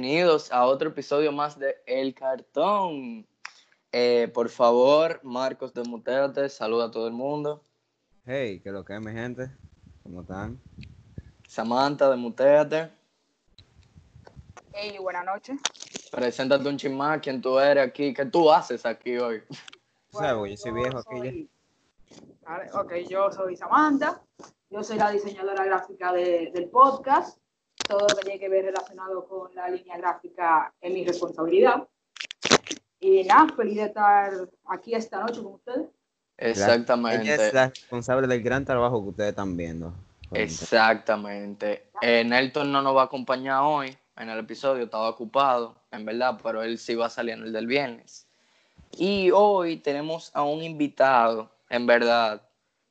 bienvenidos a otro episodio más de El Cartón. Eh, por favor, Marcos de Muteate, saluda a todo el mundo. Hey, ¿qué lo que es, mi gente? ¿Cómo están? Samantha de Muteate. Hey, buenas noches. Preséntate un chismá, quién tú eres aquí, qué tú haces aquí hoy. Bueno, yo soy viejo aquí soy... Ok, yo soy Samantha, yo soy la diseñadora gráfica del podcast todo lo que tiene que ver relacionado con la línea gráfica es mi responsabilidad. Y nada, feliz de estar aquí esta noche con ustedes. Exactamente. Ella es la responsable del gran trabajo que ustedes están viendo. Exactamente. Eh, Nelton no nos va a acompañar hoy en el episodio, estaba ocupado, en verdad, pero él sí va a salir en el del viernes. Y hoy tenemos a un invitado, en verdad,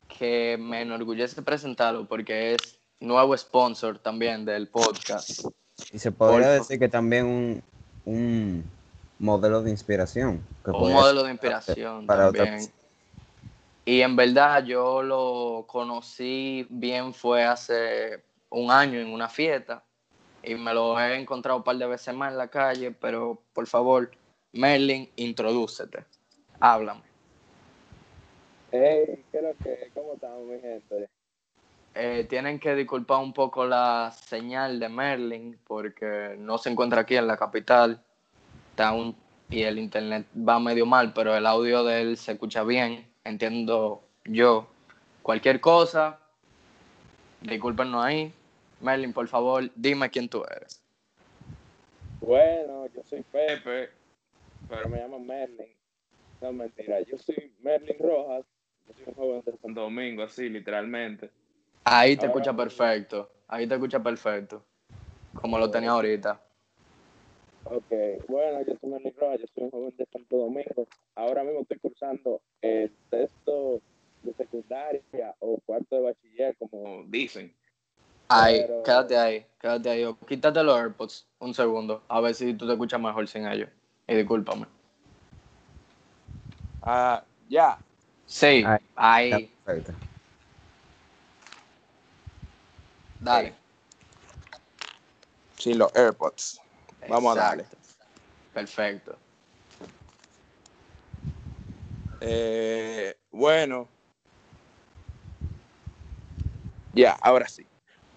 que me enorgullece presentarlo porque es nuevo sponsor también del podcast. Y se podría decir que también un, un modelo de inspiración. un modelo de inspiración también. Y en verdad yo lo conocí bien fue hace un año en una fiesta y me lo he encontrado un par de veces más en la calle, pero por favor, Merlin, introdúcete. Háblame. Hey, ¿cómo estamos, mi gente? Eh, tienen que disculpar un poco la señal de Merlin porque no se encuentra aquí en la capital está y el internet va medio mal, pero el audio de él se escucha bien, entiendo yo. Cualquier cosa, discúlpenos ahí. Merlin, por favor, dime quién tú eres. Bueno, yo soy Pepe, pero me llamo Merlin. No, mentira, yo soy Merlin Rojas, yo soy un joven de Santo Domingo, así, literalmente. Ahí te escucha perfecto. Ahí te escucha perfecto. Como lo tenía ahorita. Ok, bueno, yo soy Manny Rojas, yo soy un joven de Santo Domingo. Ahora mismo estoy cursando el texto de secundaria o cuarto de bachiller, como dicen. Ahí, quédate ahí, quédate ahí. Quítate los AirPods un segundo, a ver si tú te escuchas mejor sin ellos. Y discúlpame. Ah, ya. Sí, ahí. Perfecto. Dale. Sin los AirPods. Vamos a darle. Perfecto. Eh, bueno. Ya, ahora sí.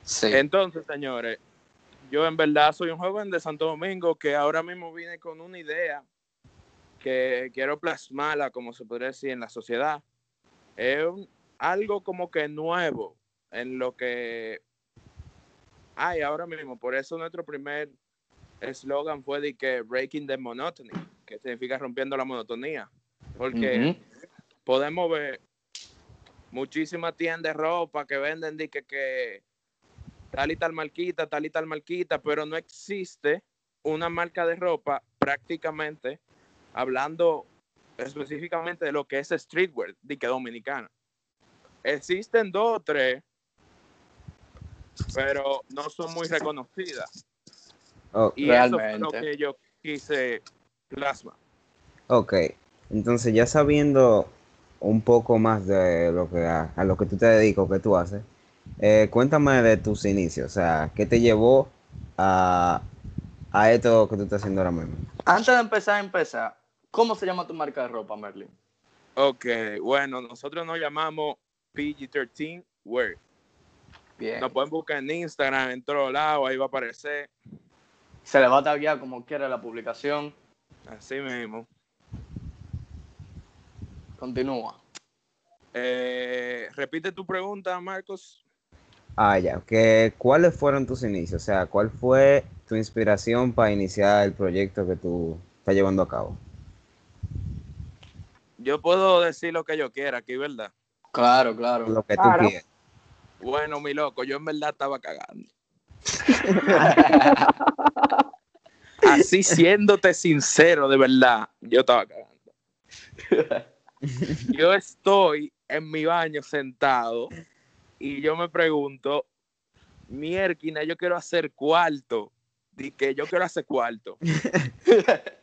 sí. Entonces, señores, yo en verdad soy un joven de Santo Domingo que ahora mismo vine con una idea que quiero plasmarla, como se podría decir, en la sociedad. Es algo como que nuevo en lo que Ay, ahora mismo, por eso nuestro primer eslogan fue de que breaking the monotony, que significa rompiendo la monotonía. Porque podemos ver muchísimas tiendas de ropa que venden de que, que tal y tal marquita, tal y tal marquita, pero no existe una marca de ropa prácticamente hablando específicamente de lo que es streetwear, de que dominicana. Existen dos o tres pero no son muy reconocidas. Oh, y eso es lo que yo quise plasma. Ok, entonces ya sabiendo un poco más de lo que a, lo que tú te dedicas, que tú haces, eh, cuéntame de tus inicios, o sea, ¿qué te llevó a, a esto que tú estás haciendo ahora mismo? Antes de empezar, empezar, ¿cómo se llama tu marca de ropa, Merlin? Ok, bueno, nosotros nos llamamos PG-13 Wear. Nos pueden buscar en Instagram, en todos lados, ahí va a aparecer. Se le va a taguear como quiera la publicación. Así mismo. Continúa. Eh, repite tu pregunta, Marcos. Ah, ya. ¿Qué, ¿Cuáles fueron tus inicios? O sea, ¿cuál fue tu inspiración para iniciar el proyecto que tú estás llevando a cabo? Yo puedo decir lo que yo quiera aquí, ¿verdad? Claro, claro. Lo que tú quieras. Bueno, mi loco, yo en verdad estaba cagando. Así siéndote sincero, de verdad, yo estaba cagando. Yo estoy en mi baño sentado y yo me pregunto, mierquina, yo quiero hacer cuarto. Di que yo quiero hacer cuarto.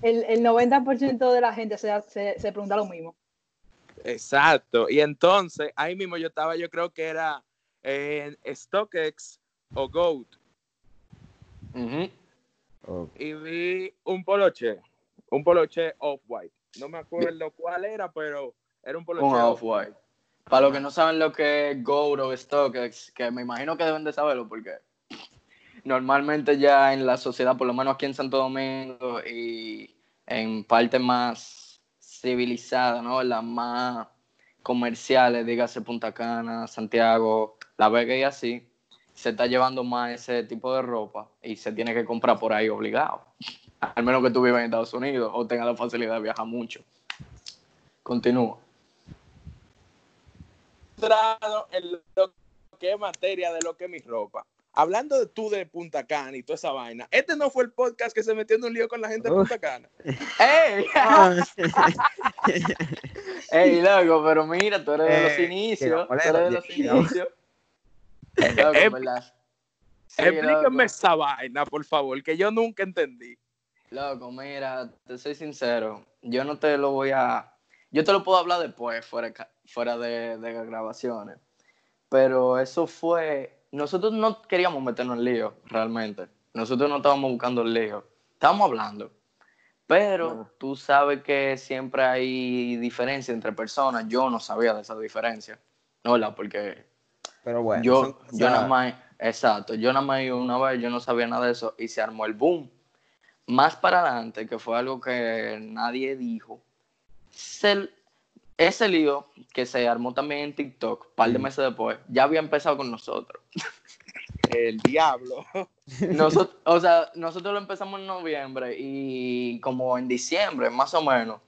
El, el, 90% de la gente se, se, se pregunta lo mismo. Exacto. Y entonces, ahí mismo yo estaba, yo creo que era en StockX o Goat. Ujú. Ok. y vi un poloche, un poloche off-white. No me acuerdo cuál era, pero era un poloche Un off-white. Para los que no saben lo que es Gold o StockX, que me imagino que deben de saberlo porque normalmente ya en la sociedad, por lo menos aquí en Santo Domingo y en partes más civilizadas, ¿no? Las más comerciales, dígase Punta Cana, Santiago, La Vega y así, se está llevando más ese tipo de ropa y se tiene que comprar por ahí obligado. Al menos que tú vivas en Estados Unidos o tengas la facilidad de viajar mucho. Continúa. en lo que es materia de lo que es mi ropa. Hablando de tú de Punta Cana y toda esa vaina, este no fue el podcast que se metió en un lío con la gente de. Punta Cana. ¡Ey! ¡Ey, loco! Pero mira, tú eres de los Eh, inicios. Tú eres de los inicios. Loco, en verdad. Sí, Explíquenme esa vaina, por favor, que yo nunca entendí. Loco, mira, te soy sincero. Yo no te lo voy a. Yo te lo puedo hablar después, fuera, fuera de, de grabaciones. Pero eso fue. Nosotros no queríamos meternos en lío, realmente. Nosotros no estábamos buscando el lío. Estábamos hablando. Pero tú sabes que siempre hay diferencia entre personas. Yo no sabía de esa diferencia. No, la porque Pero bueno, yo, son yo nada más, exacto, yo nada más una vez, yo no sabía nada de eso y se armó el boom. Más para adelante, que fue algo que nadie dijo, se- ese lío que se armó también en TikTok, un par de Mm. meses después, ya había empezado con nosotros. El diablo. Nosotros, o sea, nosotros lo empezamos en noviembre y como en diciembre, más o menos,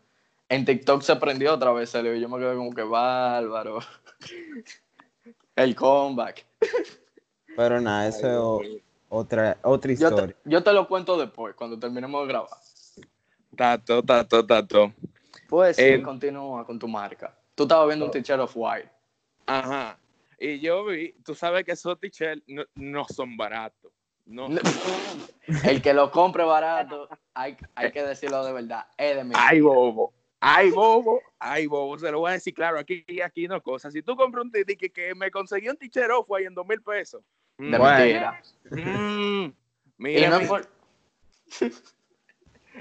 en TikTok se prendió otra vez el lío y yo me quedé como que bárbaro. El comeback. Pero nada, eso es otra, otra Yo historia. te, yo te lo cuento después, cuando terminemos de grabar. Tato, tato, tato. Pues sí, Eh, continúa con tu marca. Tú estabas viendo un t-shirt of white. Ajá. Y yo vi, tú sabes que esos t-shirts no, no son baratos. No. El que lo compre barato, hay, hay que decirlo de verdad, es de mi. Ay, bobo. Ay, bobo. Ay, bobo. Se lo voy a decir claro. Aquí, aquí no cosas. Si tú compras un t que, que me conseguí un t-shirt off-white en dos mil pesos. de Bueno. mentira. Mm, Y mira, no es mira, por-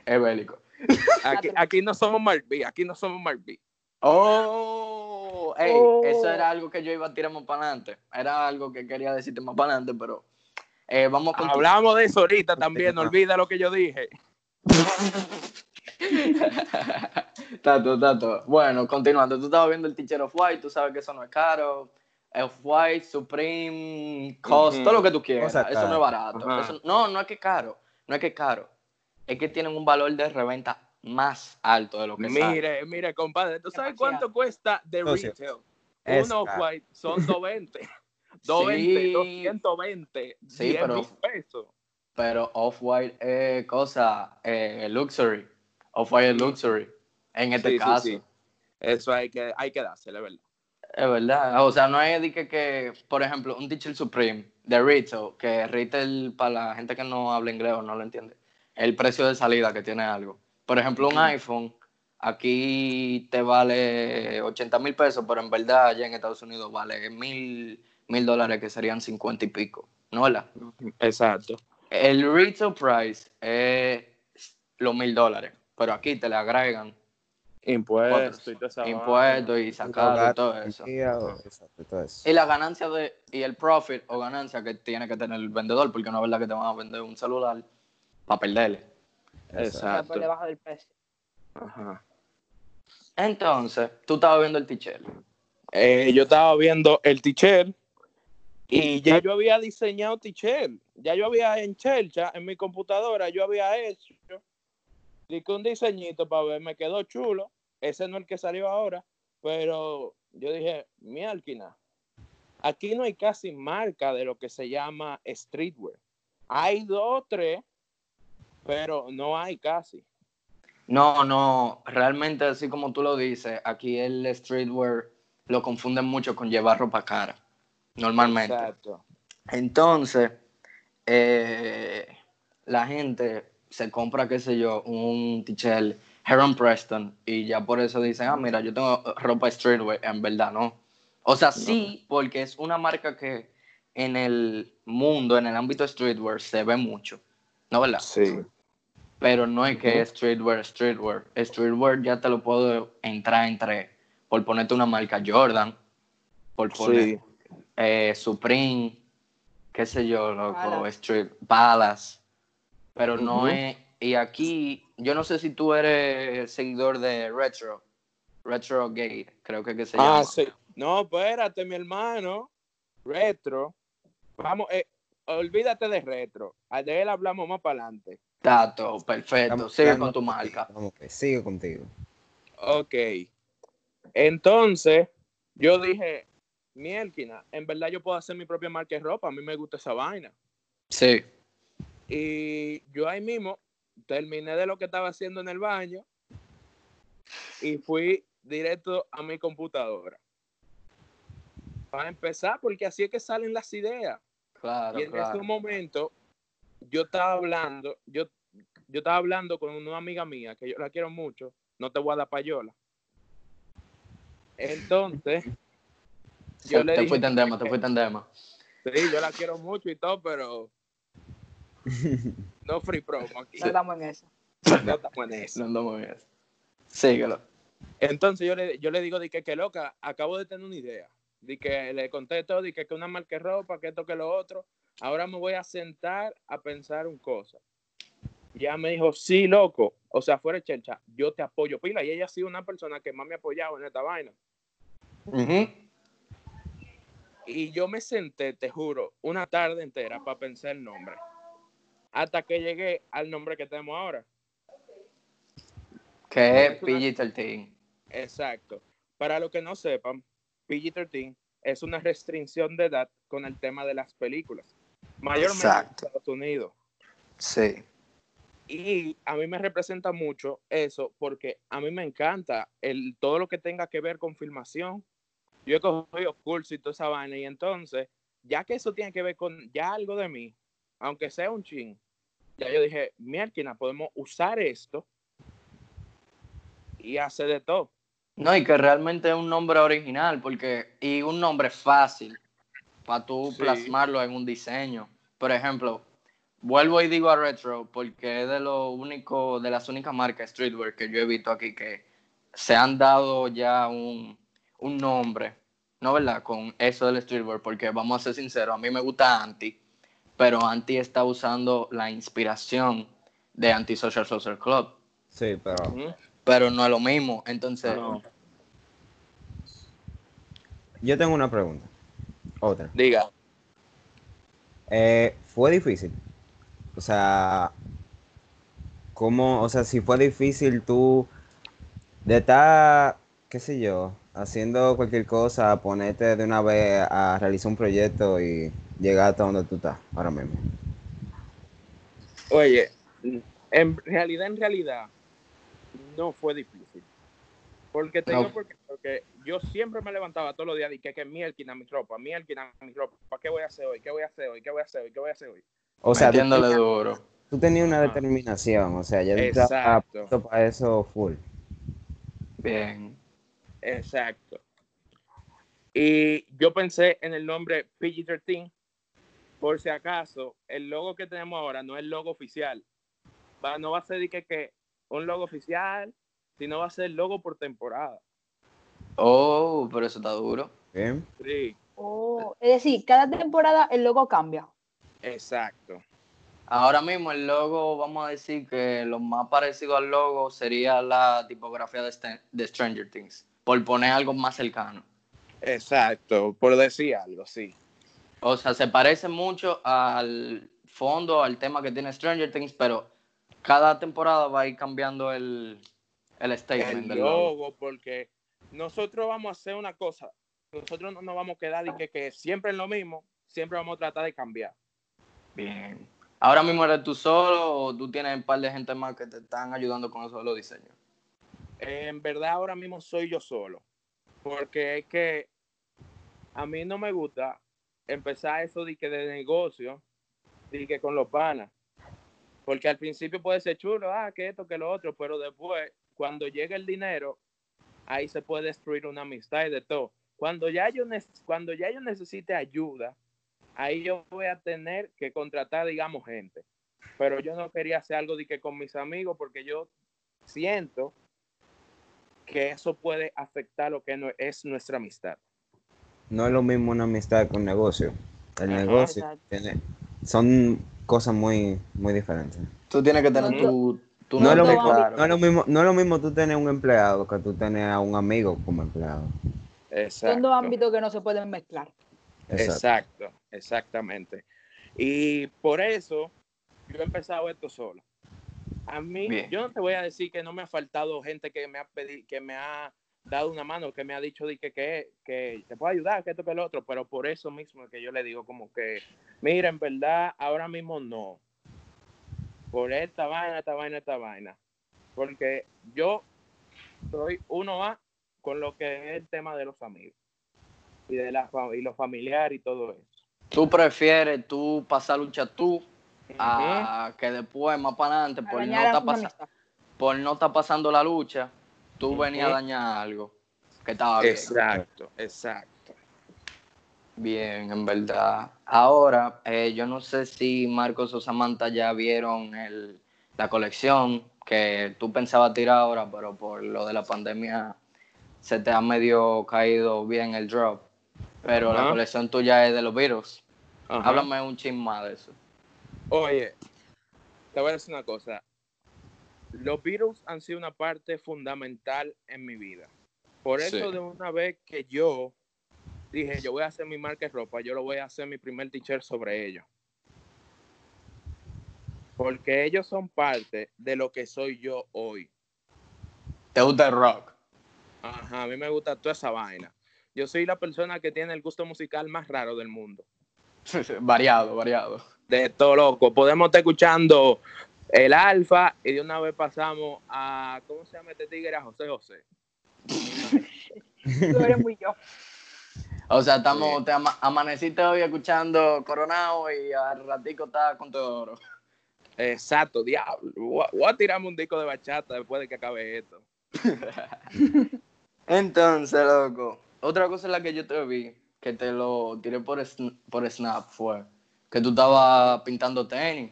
es bélico. Aquí, aquí no somos Marby. Aquí no somos Marby. Oh, Oh. eso era algo que yo iba a tirar más para adelante. Era algo que quería decirte más para adelante, pero eh, vamos a continuar. Hablamos de eso ahorita también. No olvida lo que yo dije. tato, tato. Bueno, continuando. Tú estabas viendo el t-shirt of white, tú sabes que eso no es caro. Off white, Supreme, Cost, todo lo que tú quieras. Eso no es barato. Eso- no, no es que es caro. No es que es caro. Es que tienen un valor de reventa más alto de lo que sale. Mire, mire, compadre. ¿Tú sabes cuánto cuesta de retail? Es Uno white son 220. 220, Sí. 220. Sí, 10 pero- mil pesos. Pero Off-White es cosa, eh, luxury. Off-White es luxury. En este Sí, caso. sí. Eso hay que, hay que dársele, ¿verdad? Es verdad. O sea, no es de que, que, por ejemplo, un t-shirt Supreme de retail, que retail para la gente que no habla inglés o no lo entiende, el precio de salida que tiene algo. Por ejemplo, un iPhone aquí te vale 80 mil pesos, pero en verdad allá en Estados Unidos vale mil, mil dólares, que serían 50 y pico. ¿No verdad? Exacto. El retail price es los mil dólares, pero aquí te le agregan Impuestos impuestos y sacarlo y todo eso. Exacto, todo eso. Y la ganancia de, y el profit o ganancia que tiene que tener el vendedor, porque no es verdad que te van a vender un celular para perderle. Exacto. por debajo del precio. Ajá. Entonces, tú estabas viendo el t-shirt. Eh, yo estaba viendo el t-shirt y ya yo había diseñado t-shirt. Ya yo había en Chelcha, en mi computadora, yo había hecho que un diseñito para ver, me quedó chulo. Ese no es el que salió ahora, pero yo dije, mi alquina, aquí no hay casi marca de lo que se llama streetwear. Hay dos o tres, pero no hay casi. No, no, realmente así como tú lo dices, aquí el streetwear lo confunden mucho con llevar ropa cara, normalmente. Exacto. Entonces, eh, la gente se compra, qué sé yo, un t-shirt Heron Preston y ya por eso dicen, ah, mira, yo tengo ropa streetwear, en verdad, ¿no? O sea, sí, porque es una marca que en el mundo, en el ámbito streetwear, se ve mucho. ¿no verdad? Sí. Pero no es que es streetwear, streetwear. Streetwear ya te lo puedo entrar entre, por ponerte una marca Jordan, por poner Sí. eh, Supreme, qué sé yo, loco, Palace. Street, Palace. Pero no es. Y aquí, yo no sé si tú eres seguidor de Retro, Retro Gate, creo que, que se llama. Ah, sí. No, espérate, mi hermano. Retro. Vamos, eh, olvídate de retro. De él hablamos más para adelante. Tato, perfecto. Estamos Sigue con tu marca. vamos que sigue contigo. Ok. Entonces, yo dije, mielquina, en verdad yo puedo hacer mi propia marca de ropa. A mí me gusta esa vaina. Sí. Y yo ahí mismo terminé de lo que estaba haciendo en el baño y fui directo a mi computadora. Para empezar, porque así es que salen las ideas. Claro, y en claro. ese momento, yo estaba hablando, yo, yo estaba hablando con una amiga mía, que yo la quiero mucho, no te voy a dar payola. Entonces, yo Se- le te dije fuiste en dema, te fuiste en dema. sí, yo la quiero mucho y todo, pero no free promo aquí. No estamos en eso. No estamos en eso. No andamos en eso. Síguelo. Entonces yo le, yo le digo, de que, que loca, acabo de tener una idea. De que le conté todo, de que, que una marca de ropa, que esto, que lo otro. Ahora me voy a sentar a pensar un cosa. Ya me dijo, sí, loco. O sea, fuera de chelcha, yo te apoyo pila. Y ella ha sido una persona que más me ha apoyado en esta vaina. Ujú. Y yo me senté, te juro, una tarde entera para pensar el nombre. Hasta que llegué al nombre que tenemos ahora. Que es Es una- PG-13. Exacto. Para los que no sepan, PG-13 es una restricción de edad con el tema de las películas. Mayormente Exacto. en Estados Unidos. Sí. Y a mí me representa mucho eso porque a mí me encanta el, todo lo que tenga que ver con filmación. Yo he cogido cursos y toda esa vaina y entonces, ya que eso tiene que ver con ya algo de mí, aunque sea un chin, ya yo dije, mierda, podemos usar esto y hacer de todo. No, y que realmente es un nombre original, porque, y un nombre fácil para tú Sí. plasmarlo en un diseño. Por ejemplo, vuelvo y digo a Retro, porque es de lo único, de las únicas marcas streetwear que yo he visto aquí que se han dado ya un, un nombre, ¿no verdad? Con eso del streetwear, porque vamos a ser sinceros, a mí me gusta Anti, pero Anti está usando la inspiración de Anti-Social Social Club, Sí, pero pero no es lo mismo, entonces... No. yo tengo una pregunta. Otra. Diga. Eh, ¿Fue difícil? O sea, ¿cómo? O sea, si fue difícil tú de estar, qué sé yo, haciendo cualquier cosa, ponerte de una vez a realizar un proyecto y llegar hasta donde tú estás ahora mismo. Oye, en realidad, en realidad, no fue difícil. Porque te No. porque yo siempre me levantaba todos los días y que, que mielquina mi ropa, mielquina mi ropa, ¿qué voy a hacer hoy? ¿Qué voy a hacer hoy? ¿Qué voy a hacer hoy? ¿Qué voy a hacer hoy? O sea, tú, duro. tú tenías una Ajá. determinación, o sea, ya Exacto. para eso full. Bien. Exacto. Y yo pensé en el nombre PG-13, por si acaso, el logo que tenemos ahora no es el logo oficial. Va, no va a ser que, que un logo oficial, sino va a ser el logo por temporada. Oh, pero eso está duro. ¿Bien? Sí, Oh, es decir, cada temporada el logo cambia. exacto. Ahora mismo el logo, vamos a decir que lo más parecido al logo sería la tipografía de, de Stranger Things, por poner algo más cercano. Exacto, por decir algo, sí. O sea, se parece mucho al fondo, al tema que tiene Stranger Things, pero cada temporada va a ir cambiando el, el statement El del logo. logo, porque nosotros vamos a hacer una cosa. Nosotros no nos vamos a quedar y que, que siempre es lo mismo, siempre vamos a tratar de cambiar. Bien. Ahora mismo eres tú solo o tú tienes un par de gente más que te están ayudando con eso de los diseños. En verdad, ahora mismo soy yo solo, porque es que a mí no me gusta empezar eso de que de negocio, de que con los panas, porque al principio puede ser chulo, ah, que esto, que lo otro, pero después, cuando llega el dinero, ahí se puede destruir una amistad y de todo. Cuando ya yo, cuando ya yo necesite ayuda, ahí yo voy a tener que contratar, digamos, gente. pero yo no quería hacer algo de que con mis amigos porque yo siento que eso puede afectar lo que no es nuestra amistad. No es lo mismo una amistad que un negocio. El Ajá. negocio tiene, son cosas muy, muy diferentes. Tú tienes que tener No, tu, No es, lo mismo, claro. no, es lo mismo, no es lo mismo tú tener un empleado que tú tener a un amigo como empleado. Exacto. Son dos ámbitos que no se pueden mezclar. Exacto. Exacto, exactamente. Y por eso yo he empezado esto solo. A mí, Bien. yo no te voy a decir que no me ha faltado gente que me ha pedido, que me ha dado una mano, que me ha dicho de que, que, que te puedo ayudar, que esto, que lo otro, pero por eso mismo es que yo le digo como que, mira, en verdad, ahora mismo no. Por esta vaina, esta vaina, esta vaina. Porque yo soy uno a con lo que es el tema de los amigos y de la y lo familiar y todo eso. Tú prefieres tú pasar lucha tú a que después, más para adelante, por no, estar amistad. por no estar pasando la lucha, tú venías a dañar algo que estaba bien. Exacto, exacto. Bien, en verdad. Ahora, eh, yo no sé si Marcos o Samantha ya vieron el, la colección que tú pensabas tirar ahora, pero por lo de la pandemia se te ha medio caído bien el drop. Pero la colección tuya es de los virus. Háblame un chin más de eso. Oye, te voy a decir una cosa. Los Beatles han sido una parte fundamental en mi vida. Por eso Sí. de una vez que yo dije, yo voy a hacer mi marca de ropa, yo lo voy a hacer mi primer t-shirt sobre ellos. Porque ellos son parte de lo que soy yo hoy. ¿Te gusta el rock? Ajá, a mí me gusta toda esa vaina. Yo soy la persona que tiene el gusto musical más raro del mundo. variado, variado. de todo loco. Podemos estar escuchando el Alfa y de una vez pasamos a, ¿cómo se llama este tigre? A José José. Tú eres muy yo. O sea, estamos, Sí. te ama- amaneciste hoy escuchando Coronado y al ratico está con Teodoro. Exacto, diablo. Voy a- voy a tirarme un disco de bachata después de que acabe esto. Entonces, loco, otra cosa en la que yo te vi, que te lo tiré por, sn- por Snap, fue que tú estabas pintando tenis.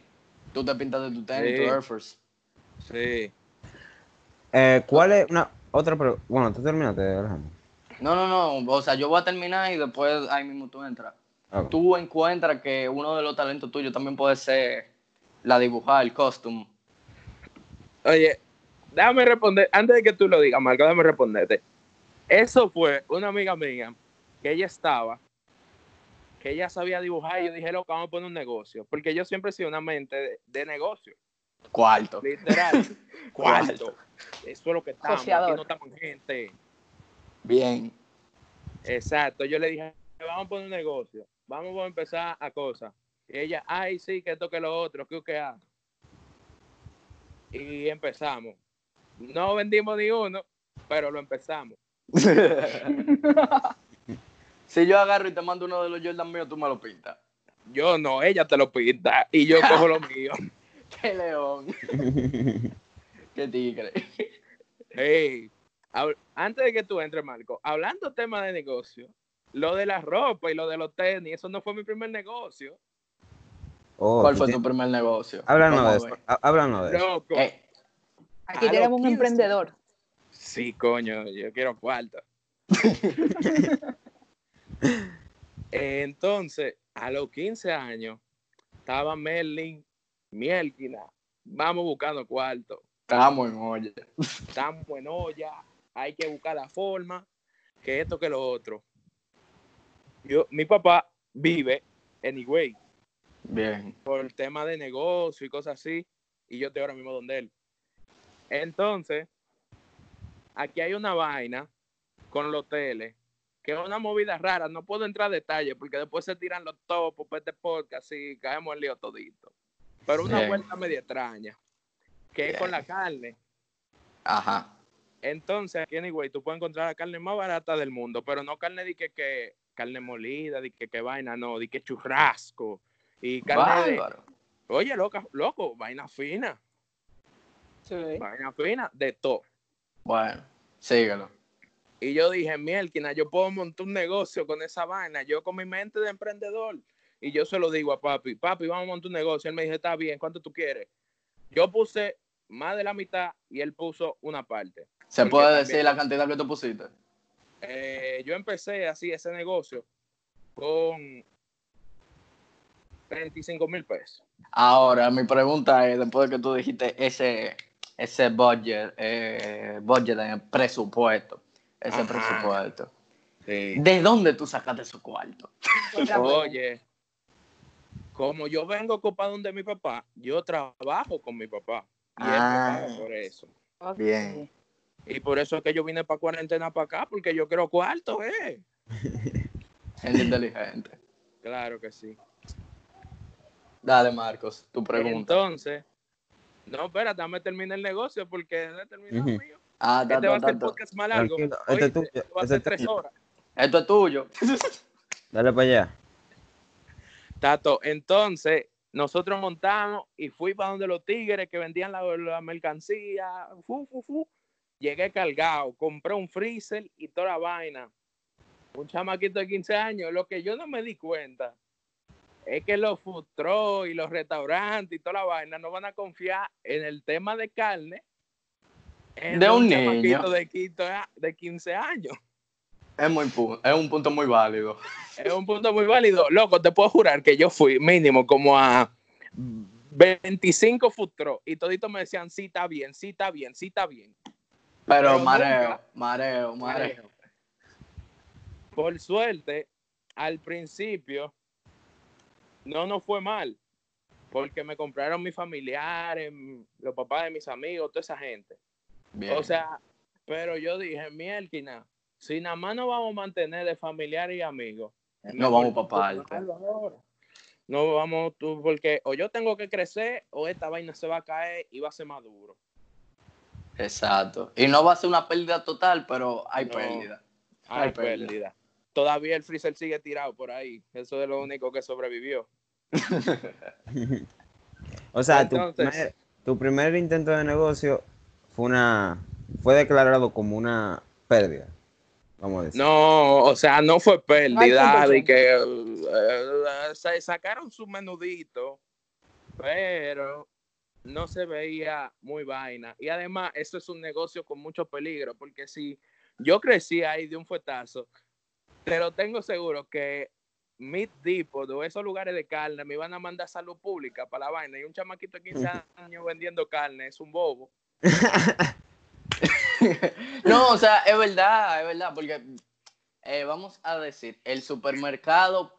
Tú te pintaste tu tenis, Sí. tu Air Force. Sí. Eh, ¿Cuál es una otra pregunta? Bueno, tú terminaste, Alejandro. No, no, no, o sea, yo voy a terminar y después ahí mismo tú entras. Ok. Tú encuentras que uno de los talentos tuyos también puede ser la dibujar, el costume. Oye, déjame responder, antes de que tú lo digas, Marco, déjame responderte. Eso fue una amiga mía que ella estaba, que ella sabía dibujar y yo dije, loco, vamos a poner un negocio. Porque yo siempre he sido una mente de, de negocio. Cuarto. Literal. Cuarto. Eso es lo que estamos. Aquí no estamos en gente. Bien. Exacto. Yo le dije, vamos a poner un negocio. Vamos a empezar a cosas. Y ella, ay, sí, que esto que lo otro, que que haga. Y empezamos. No vendimos ni uno, pero lo empezamos. si yo agarro y te mando uno de los Jordan míos, tú me lo pintas. Yo no, ella te lo pinta y yo cojo lo mío. ¡Qué león! ¡Qué tigre! Hey, hab- antes de que tú entres, Marco, hablando tema de negocio, lo de la ropa y lo de los tenis, eso no fue mi primer negocio. Oh, ¿Cuál fue tienes- tu primer negocio? Háblanos de eso. Háblanos de eso. Eh, Aquí tenemos un 15. emprendedor. Sí, coño, yo quiero cuarto. Entonces, a los 15 años, estaba Merlin, Mielquina, vamos buscando cuarto, estamos en olla. estamos en olla, hay que buscar la forma, que esto, que lo otro. Yo, mi papá vive en Higüey, Bien. por el tema de negocio y cosas así, y yo estoy ahora mismo donde él. Entonces, aquí hay una vaina con los hoteles, que es una movida rara, no puedo entrar a detalles porque después se tiran los topos por este podcast y caemos en lío todito. Pero una Bien. vuelta media extraña, que es con la carne. Ajá. Entonces, aquí en Higüey tú puedes encontrar la carne más barata del mundo, pero no carne de que, que carne molida, de que, que vaina, no, de que churrasco. Y carne de, Bárbaro. Oye, loca, loco, vaina fina, Sí. vaina fina, de todo. Bueno, síguelo. Y yo dije, mielquina, yo puedo montar un negocio con esa vaina. Yo con mi mente de emprendedor, Y yo se lo digo a papi, papi, vamos a montar un negocio. Él me dice, está bien, ¿cuánto tú quieres? Yo puse más de la mitad y él puso una parte. ¿Se Porque puede también- decir la cantidad que tú pusiste? Eh, yo empecé así ese negocio con 35 mil pesos. Ahora, mi pregunta es, después de que tú dijiste ese, ese budget, eh, budget en el presupuesto, ese Ajá. presupuesto, Sí. ¿de dónde tú sacaste su cuarto? Oye, como yo vengo ocupado donde mi papá, yo trabajo con mi papá. Y él me Ah. paga por eso. Bien. Y por eso es que yo vine para cuarentena para acá, porque yo quiero cuarto, eh. Gente inteligente. Claro que sí. Dale, Marcos, tu pregunta. Entonces, no, espérate, dame terminar el negocio porque no he terminado mío. Ah, Este tato, va a ser el tato. podcast más largo. Este es Oíste, tuyo, va a este ser es tres tuyo. horas. Esto es tuyo. Dale para allá. Tato, entonces nosotros montamos y fui para donde los tigres que vendían la, la mercancía. Fu, fu, fu. Llegué cargado, compré un freezer y toda la vaina. Un chamaquito de 15 años. Lo que yo no me di cuenta es que los trucks y los restaurantes y toda la vaina no van a confiar en el tema de carne en De un chamaquito niño. de, quinto- de 15 años. Es, muy, es un punto muy válido. Es un punto muy válido. Loco, te puedo jurar que yo fui mínimo como a 25 food trucks y toditos me decían, sí, está bien, sí, está bien, sí, está bien. Pero, mareo, mareo, mareo. Por suerte, al principio, no nos fue mal, porque me compraron mis familiares, los papás de mis amigos, toda esa gente. Bien. O sea, pero yo dije, mielquina, si nada más nos vamos a mantener de familiares y amigos, es No vamos pa' parte. tomarlo ahora. No vamos, tú, porque o yo tengo que crecer o esta vaina se va a caer y va a ser más duro. Exacto. Y no va a ser una pérdida total, pero hay No. pérdida. Hay Hay pérdida. pérdida. Todavía el freezer sigue tirado por ahí. Eso es lo único que sobrevivió. O sea, tu, primer, tu primer intento de negocio fue una fue declarado como una pérdida. Vamos a decir. No, o sea, no fue pérdida Al de 100%. que eh, se sacaron su menudito, pero no se veía muy vaina. Y además, eso es un negocio con mucho peligro, porque si yo crecí ahí de un fuetazo, te lo tengo seguro que Meat Depot o esos lugares de carne me iban a mandar salud pública para la vaina. Y un chamaquito de 15 años vendiendo carne es un bobo. No, o sea, es verdad, es verdad, porque eh, vamos a decir, el supermercado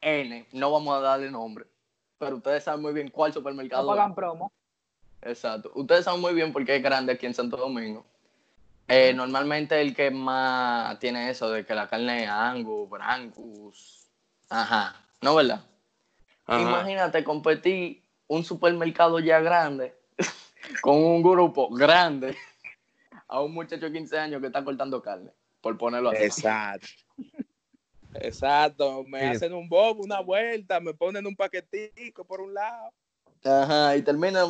N, no vamos a darle nombre, pero ustedes saben muy bien cuál No supermercado pagan promo. Exacto. Ustedes saben muy bien porque es grande aquí en Santo Domingo. Eh, normalmente el que más tiene eso de que la carne es Angus, Brangus. Ajá. ¿No verdad? Ajá. Imagínate competir un supermercado ya grande con un grupo grande a un muchacho de 15 años que está cortando carne, por ponerlo así. Exacto. Exacto. Me Sí. hacen un bobo, una vuelta, me ponen un paquetico por un lado. Ajá, y termina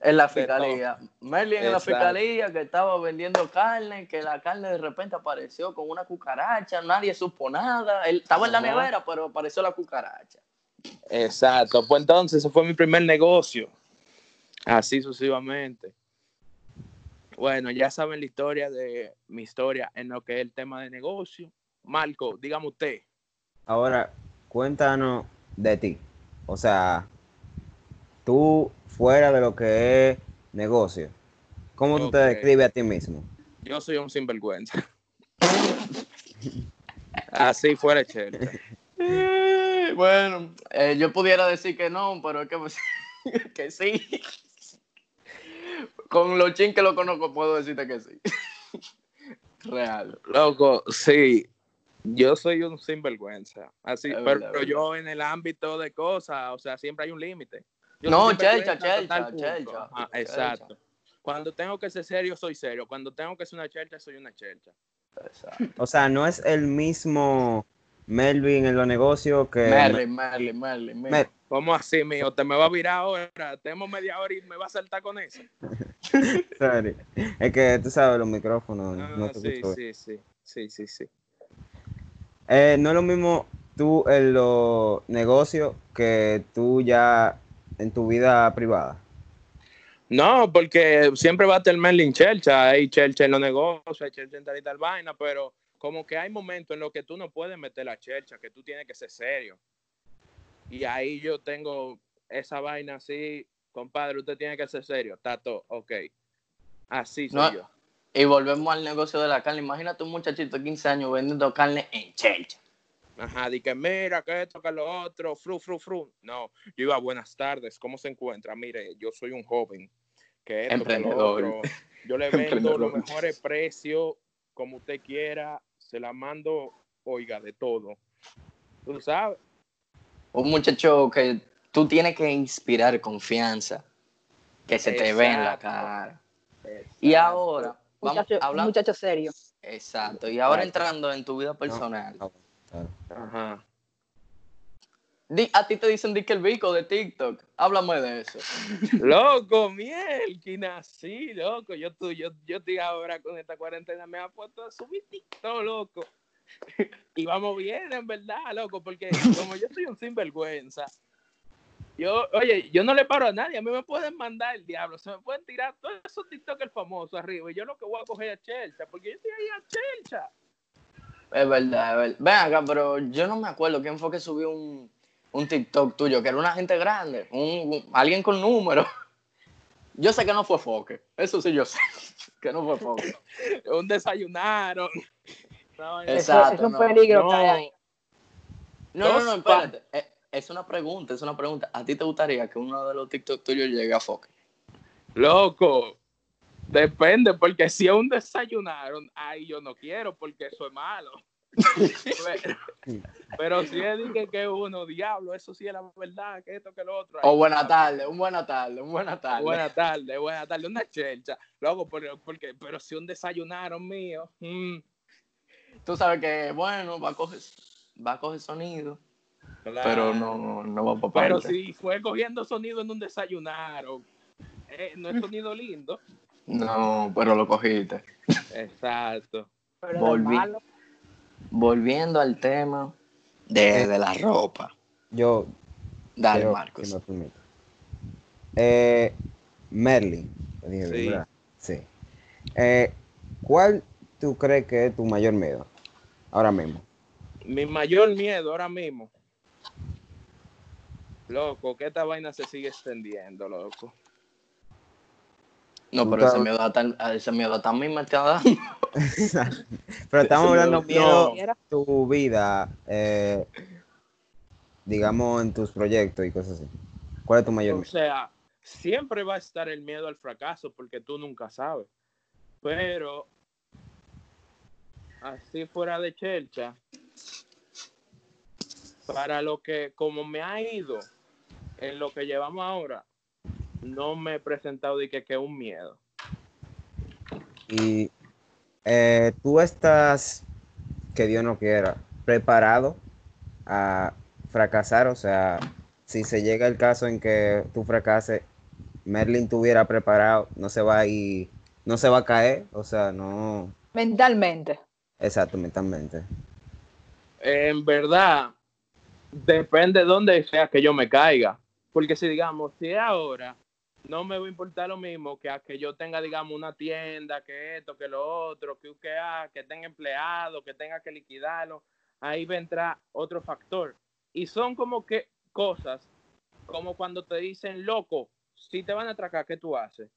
en la fiscalía. Merlin en la fiscalía que estaba vendiendo carne, que la carne de repente apareció con una cucaracha, nadie supo nada. Él estaba en la Ajá. nevera, pero apareció la cucaracha. Exacto. Pues entonces, ese fue mi primer negocio. Así sucesivamente. Bueno, ya saben la historia de mi historia en lo que es el tema de negocio. Marco, dígame usted. Ahora, cuéntanos de ti. O sea, tú fuera de lo que es negocio, ¿cómo tú te describes a ti mismo? Yo soy un sinvergüenza. Así fuera chévere. Eh, bueno, eh, yo pudiera decir que no, pero es que, pues, que sí. Con los chin que lo conozco puedo decirte que sí. Real. Loco, sí. Yo soy un sinvergüenza. Así, pero, yo en el ámbito de cosas, o sea, siempre hay un límite. Yo No, chelcha, chelcha, chelcha. Exacto. Cuando tengo que ser serio, soy serio. Cuando tengo que ser una chelcha, soy una chelcha. Exacto. O sea, no es el mismo Melvin en los negocios que... Merlin, Merlin, Merlin. Mer- ¿Cómo así, mío? ¿Te me va a virar ahora? Tenemos media hora y me va a saltar con eso. Sorry. Es que tú sabes, los micrófonos. Ah, no te sí, sí, sí. Sí, sí, sí. Eh, no es lo mismo tú en los negocios que tú ya en tu vida privada? No, porque siempre va a tener Merlin Chelcha, hay Chelcha en los negocios, hay Chelcha en tal y tal vaina, pero como que hay momentos en los que tú no puedes meter la Chelcha, que tú tienes que ser serio. Y ahí yo tengo esa vaina así, compadre, usted tiene que ser serio, Tato, ok. Así soy No, yo. Y volvemos al negocio de la carne. Imagínate un muchachito de 15 años vendiendo carne en chelcha. Ajá, di que mira, que esto, que lo otro, fru, fru, fru. No, yo iba, buenas tardes, ¿cómo se encuentra? Mire, yo soy un joven, que esto, que lo Emprendedor. otro. Yo le vendo Emprendedor. los mejores precios, como usted quiera, se la mando, oiga, de todo. Tú sabes, Un muchacho que tú tienes que inspirar confianza. Que se te ve en la Exacto. cara. Y ahora, vamos Muchacho, hablar. muchacho serio. Exacto. Y ahora entrando en tu vida personal. No, claro. Ajá. Di- a ti te dicen di que el bico de TikTok. Háblame de eso. Loco, miel, que nací, loco. Yo, tú, yo, yo estoy ahora con esta cuarentena, me ha puesto a subir TikTok, loco. Y vamos bien, en verdad, loco, porque como yo soy un sinvergüenza, yo, oye, yo no le paro a nadie, a mí me pueden mandar el diablo, se me pueden tirar todos esos TikTokers famosos arriba, y yo lo que voy a coger es a Chelcha, porque yo estoy ahí a Chelcha. Es verdad, es verdad. Ven acá, pero yo no me acuerdo quién fue que subió un, un TikTok tuyo, que era una gente grande, un, un- alguien con números. Yo sé que no fue Foque, eso sí yo sé, que no fue Foque. Un desayunaron. Es- Eso, Exacto, es un no. peligro No. que hay ahí. No, no, no, espérate. Eh, Es una pregunta, es una pregunta. ¿A ti te gustaría que uno de los TikTok tuyos llegue a Foque? Loco, depende, porque si aún desayunaron, ahí yo no quiero, porque eso es malo. pero, pero si es de que, uno, diablo, eso sí es la verdad, que esto, que lo otro. O buena tarde, un buena tarde, un buena tarde. Buena tarde, buena tarde, una chelcha. Pero, porque, pero si un desayunaron mío, mm, Tú sabes que, bueno, va a coger, va a coger sonido, claro. pero no, no va para Pero parte. si fue cogiendo sonido en un desayunaron, eh, no es sonido lindo. No, pero lo cogiste. Exacto. Malo. Volviendo al tema de, de la ropa. Yo Dale, quiero Marcos. me. Eh, Merlin, dije Sí. ¿verdad? Sí. Eh, ¿Cuál tú crees que es tu mayor miedo ahora mismo? Mi mayor miedo ahora mismo. Loco, que esta vaina se sigue extendiendo, loco. No, pero ese miedo, a ese miedo mí me está dando. Pero estamos Ese hablando miedo- miedo no. en tu vida, eh, digamos en tus proyectos y cosas así. ¿Cuál es tu mayor O miedo? sea, siempre va a estar el miedo al fracaso porque tú nunca sabes. Pero, así fuera de chelcha, para lo que, como me ha ido en lo que llevamos ahora, no me he presentado de que es un miedo. Y eh, tú estás, que Dios no quiera, preparado a fracasar, o sea, si se llega el caso en que tú fracases, Merlin estuviera preparado, no se va a ir, no se va a caer, o sea, no, Mentalmente. exacto, mentalmente. En verdad, depende de dónde sea que yo me caiga. Porque si digamos, si ahora, no me va a importar lo mismo que a que yo tenga, digamos, una tienda, que esto, que lo otro, que que, ah, que tenga empleados, que tenga que liquidarlo. Ahí va a entrar otro factor. Y son como que cosas, como cuando te dicen, loco, si te van a atracar, ¿qué tú haces?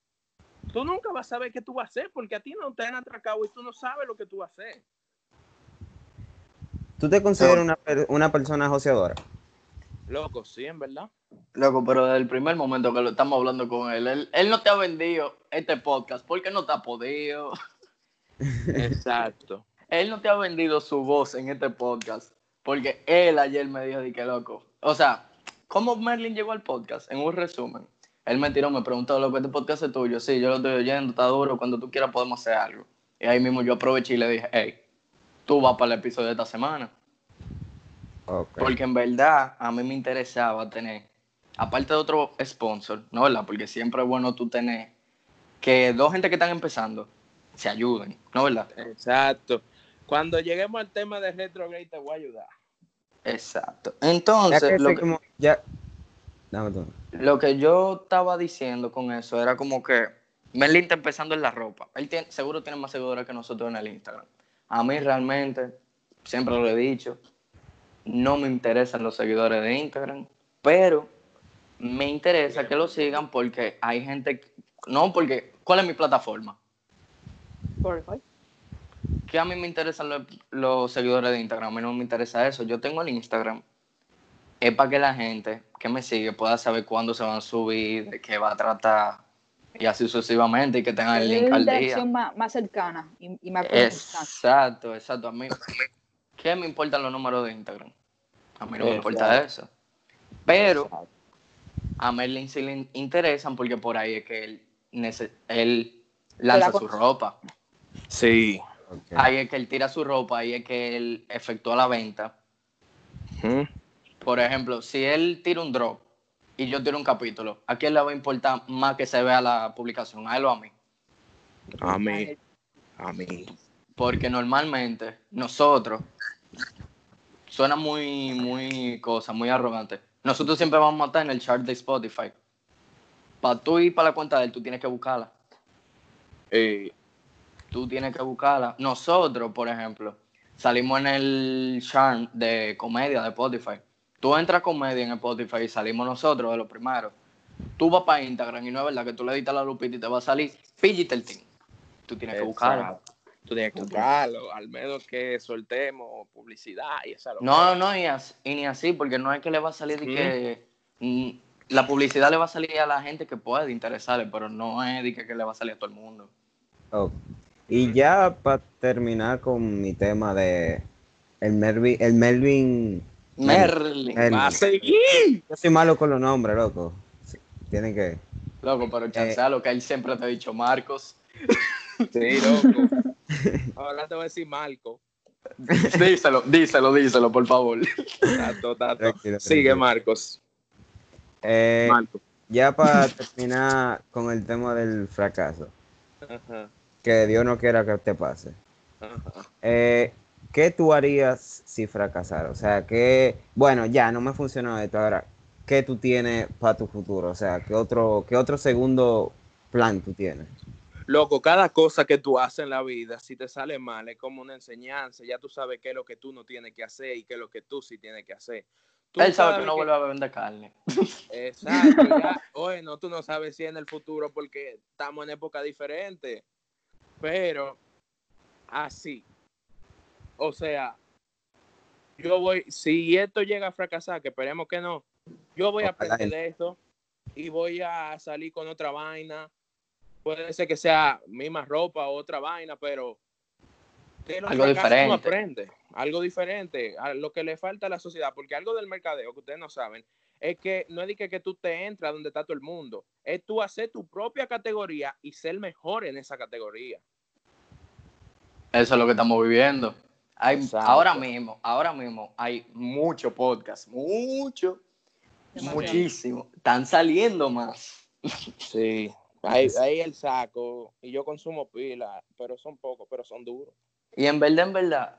Tú nunca vas a saber qué tú vas a hacer porque a ti no te han atracado y tú no sabes lo que tú vas a hacer. ¿Tú te consideras una, una persona joseadora? Loco, sí, en verdad. Loco, pero desde el primer momento que lo estamos hablando con él, él, él no te ha vendido este podcast porque no te ha podido. Exacto. Él no te ha vendido su voz en este podcast porque él ayer me dijo, di que loco. O sea, ¿cómo Merlin llegó al podcast? En un resumen. Él me tiró, me preguntó, loco, este podcast es tuyo. Sí, yo lo estoy oyendo, está duro. Cuando tú quieras podemos hacer algo. Y ahí mismo yo aproveché y le dije, hey, tú vas para el episodio de esta semana. Ok. Porque en verdad a mí me interesaba tener, aparte de otro sponsor, ¿no verdad? Porque siempre es bueno tú tener que dos gente que están empezando se ayuden, ¿no verdad? Exacto. Cuando lleguemos al tema de retrograde te voy a ayudar. Exacto. Ya que Entonces, lo que, ya. Dame lo que yo estaba diciendo con eso era como que Merlin está empezando en la ropa. Él tiene, seguro tiene más seguidores que nosotros en el Instagram. A mí realmente, siempre lo he dicho, no me interesan los seguidores de Instagram, pero me interesa que lo sigan porque hay gente, no porque, ¿cuál es mi plataforma? Spotify. que a mí me interesan los, los seguidores de Instagram, a mí no me interesa eso. Yo tengo el Instagram. Es para que la gente que me sigue pueda saber cuándo se van a subir, de qué va a tratar, y así sucesivamente, y que tengan el link al día. interacción más, más cercana y, y más constante. Exacto, exacto. A mí, ¿qué me importan los números de Instagram? A mí no me importa eso. Pero a Merlin sí le in- interesan porque por ahí es que él, lanza la su ropa. Sí. Ahí es que él tira su ropa, ahí es que él efectúa la venta. Por ejemplo, si él tira un drop y yo tiro un capítulo, ¿a quién le va a importar más que se vea la publicación? ¿A él o a mí? A mí. A mí. Porque normalmente nosotros, suena muy, muy cosa, muy arrogante. Nosotros siempre vamos a estar en el chart de Spotify. Para tú ir para la cuenta de él, tú tienes que buscarla. Eh, Tú tienes que buscarla. Nosotros, por ejemplo, salimos en el chart de comedia de Spotify. Tú entras a comedia en Spotify y salimos nosotros de los primeros. Tú vas para Instagram y no es verdad que tú le editas la lupita y te va a salir Digital Team. Tú tienes que buscarla. Exacto. Tú tienes que buscarlo, al menos que soltemos publicidad y esa No, no, y, as- y ni así, porque no es que le va a salir de que mm, la publicidad le va a salir a la gente que puede interesarle, pero no es de que, que le va a salir a todo el mundo. Y ya para terminar con mi tema de el Melvin, el Melvin, Merlin. Merlin. Va a seguir. yo soy malo con los nombres, loco. Sí, Tienen que. Loco, pero chancea lo que él siempre te ha dicho, Marcos. Sí, loco. Ahora te voy a decir Marco. díselo, díselo, díselo, por favor. Tato, tato. Tranquilo, Sigue, tranquilo. Marcos. Eh, Marco. ya para terminar con el tema del fracaso, Ajá, que Dios no quiera que te pase. ajá. Eh, ¿Qué tú harías si fracasara? O sea, que, bueno, ya no me funcionó esto ahora. ¿Qué tú tienes para tu futuro? O sea, ¿qué otro, qué otro segundo plan tú tienes? Loco, cada cosa que tú haces en la vida, si te sale mal, es como una enseñanza. Ya tú sabes qué es lo que tú no tienes que hacer y qué es lo que tú sí tienes que hacer. Tú él sabe que no vuelve a vender carne. Exacto, ya, bueno, tú no sabes si en el futuro porque estamos en época diferente, pero así, o sea, yo voy, si esto llega a fracasar, que esperemos que no, yo voy a aprender de esto y voy a salir con otra vaina, puede ser que sea misma ropa o otra vaina, pero de los Algo diferente. aprende, algo diferente, a lo que le falta a la sociedad, porque algo del mercadeo que ustedes no saben es que no es de que, que tú te entras donde está todo el mundo, es tú hacer tu propia categoría y ser mejor en esa categoría. Eso es lo que estamos viviendo. Hay, Exacto. ahora mismo, ahora mismo hay mucho podcast, mucho, Demasiado. muchísimo. Están saliendo más. Sí, ahí, ahí el saco y yo consumo pila, pero son pocos, pero son duros. Y en verdad, en verdad,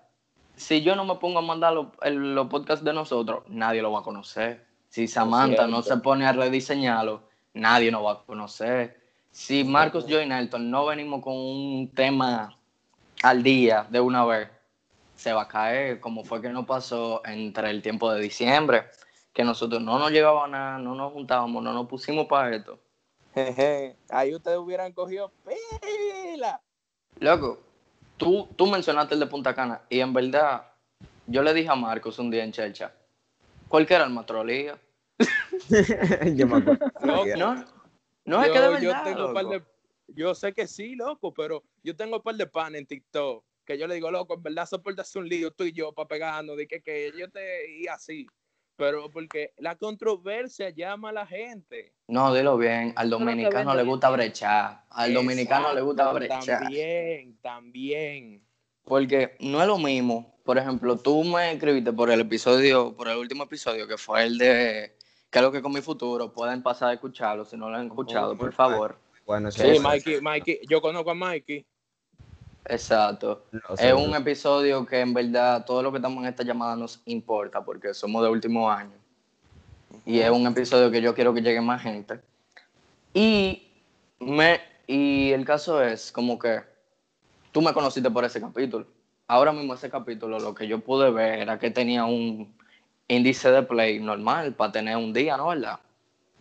si yo no me pongo a mandar los, el- los podcasts de nosotros, nadie lo va a conocer. Si Samantha no se pone a rediseñarlo, nadie nos va a conocer. Si Marcos, yo y Nelton no venimos con un tema al día de una vez, se va a caer, como fue que nos pasó entre el tiempo de diciembre, que nosotros no nos llegaba nada, no nos juntábamos, no nos pusimos para esto. Jeje, ahí ustedes hubieran cogido pila. Loco, tú, tú mencionaste el de Punta Cana y en verdad yo le dije a Marcos un día en Chelcha, ¿cuál que era el matrolía? Yo me acuerdo. Loco, No, no es que de yo verdad, tengo un par loco. de, yo sé que sí, loco, pero yo tengo un par de pan en TikTok que yo le digo, loco, en verdad soportas un lío tú y yo para pegarnos, de que, que yo te y así. Pero porque la controversia llama a la gente. No, dilo bien, al dominicano le gusta brechar, al dominicano le gusta brechar. También, también. Porque no es lo mismo, por ejemplo, tú me escribiste por el episodio, por el último episodio, que fue el de ¿Qué es lo que con mi futuro? Pueden pasar a escucharlo si no lo han escuchado, por favor. Bueno, Sí. Mikey, Mikey, yo conozco a Mikey. Exacto. No, Es un episodio que en verdad todo lo que estamos en esta llamada nos importa porque somos de último año. Y es un episodio que yo quiero que llegue más gente. Y, me, y el caso es como que tú me conociste por ese capítulo. Ahora mismo ese capítulo lo que yo pude ver era que tenía un índice de play normal para tener un día, ¿no? ¿Verdad?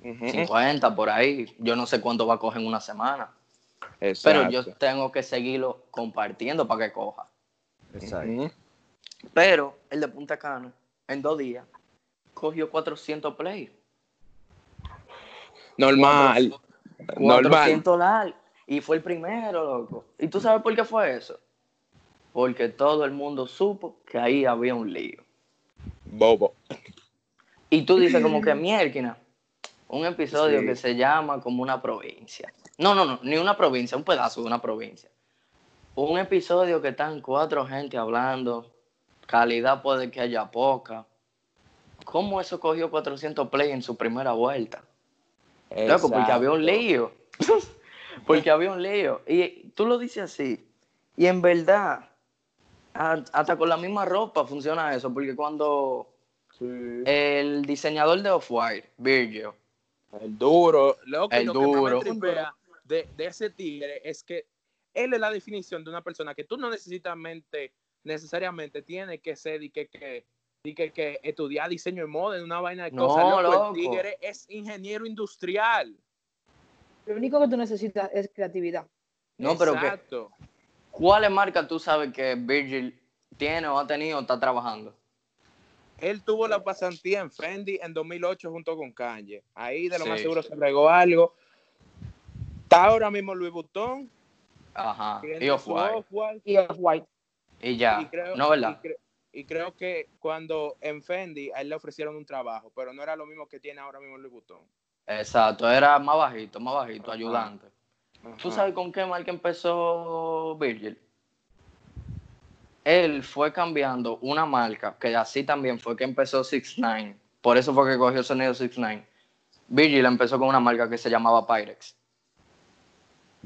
Ujú. 50 por ahí. Yo no sé cuánto va a coger en una semana. Exacto. Pero yo tengo que seguirlo compartiendo para que coja. Exacto. Pero el de Punta Cana, en dos días, cogió 400 play. Normal. Normal. 400 likes. Y fue el primero, loco. ¿Y tú sabes por qué fue eso? Porque todo el mundo supo que ahí había un lío. Bobo. Y tú dices como que mierda, un episodio Sí. que se llama como una provincia. No, no, no, ni una provincia, un pedazo de una provincia. Un episodio que están cuatro gente hablando, calidad puede que haya poca. ¿Cómo eso cogió 400 play en su primera vuelta? Loco, porque había un lío. porque había un lío. Y tú lo dices así. Y en verdad, hasta con la misma ropa funciona eso. Porque cuando Sí. el diseñador de Off-White, Virgil, El duro. Loco, El lo que más duro. tripea de, de ese tigre es que él es la definición de una persona que tú no necesariamente, necesariamente tienes que ser y que, que, y que, que estudiar diseño de moda en una vaina de No, cosas. Loco, loco. El tigre es ingeniero industrial. Lo único que tú necesitas es creatividad. No, pero que- Exacto. ¿cuáles marcas tú sabes que Virgil tiene o ha tenido o está trabajando? Él tuvo la pasantía en Fendi en 2008 junto con Kanye. Ahí de lo más Sí. seguro se regó algo. Está ahora mismo Louis Vuitton. Ajá. Y Off-White. Y Off-White. Y ya. y creo, no, ¿verdad? Y, cre- y creo que cuando en Fendi a él le ofrecieron un trabajo, pero no era lo mismo que tiene ahora mismo Louis Vuitton. Exacto. Era más bajito, más bajito, Ajá. ayudante. ¿Tú sabes con qué marca empezó Virgil? Él fue cambiando una marca, que así también fue que empezó 6 9 Por eso fue que cogió el sonido 6 9 Virgil empezó con una marca que se llamaba Pyrex.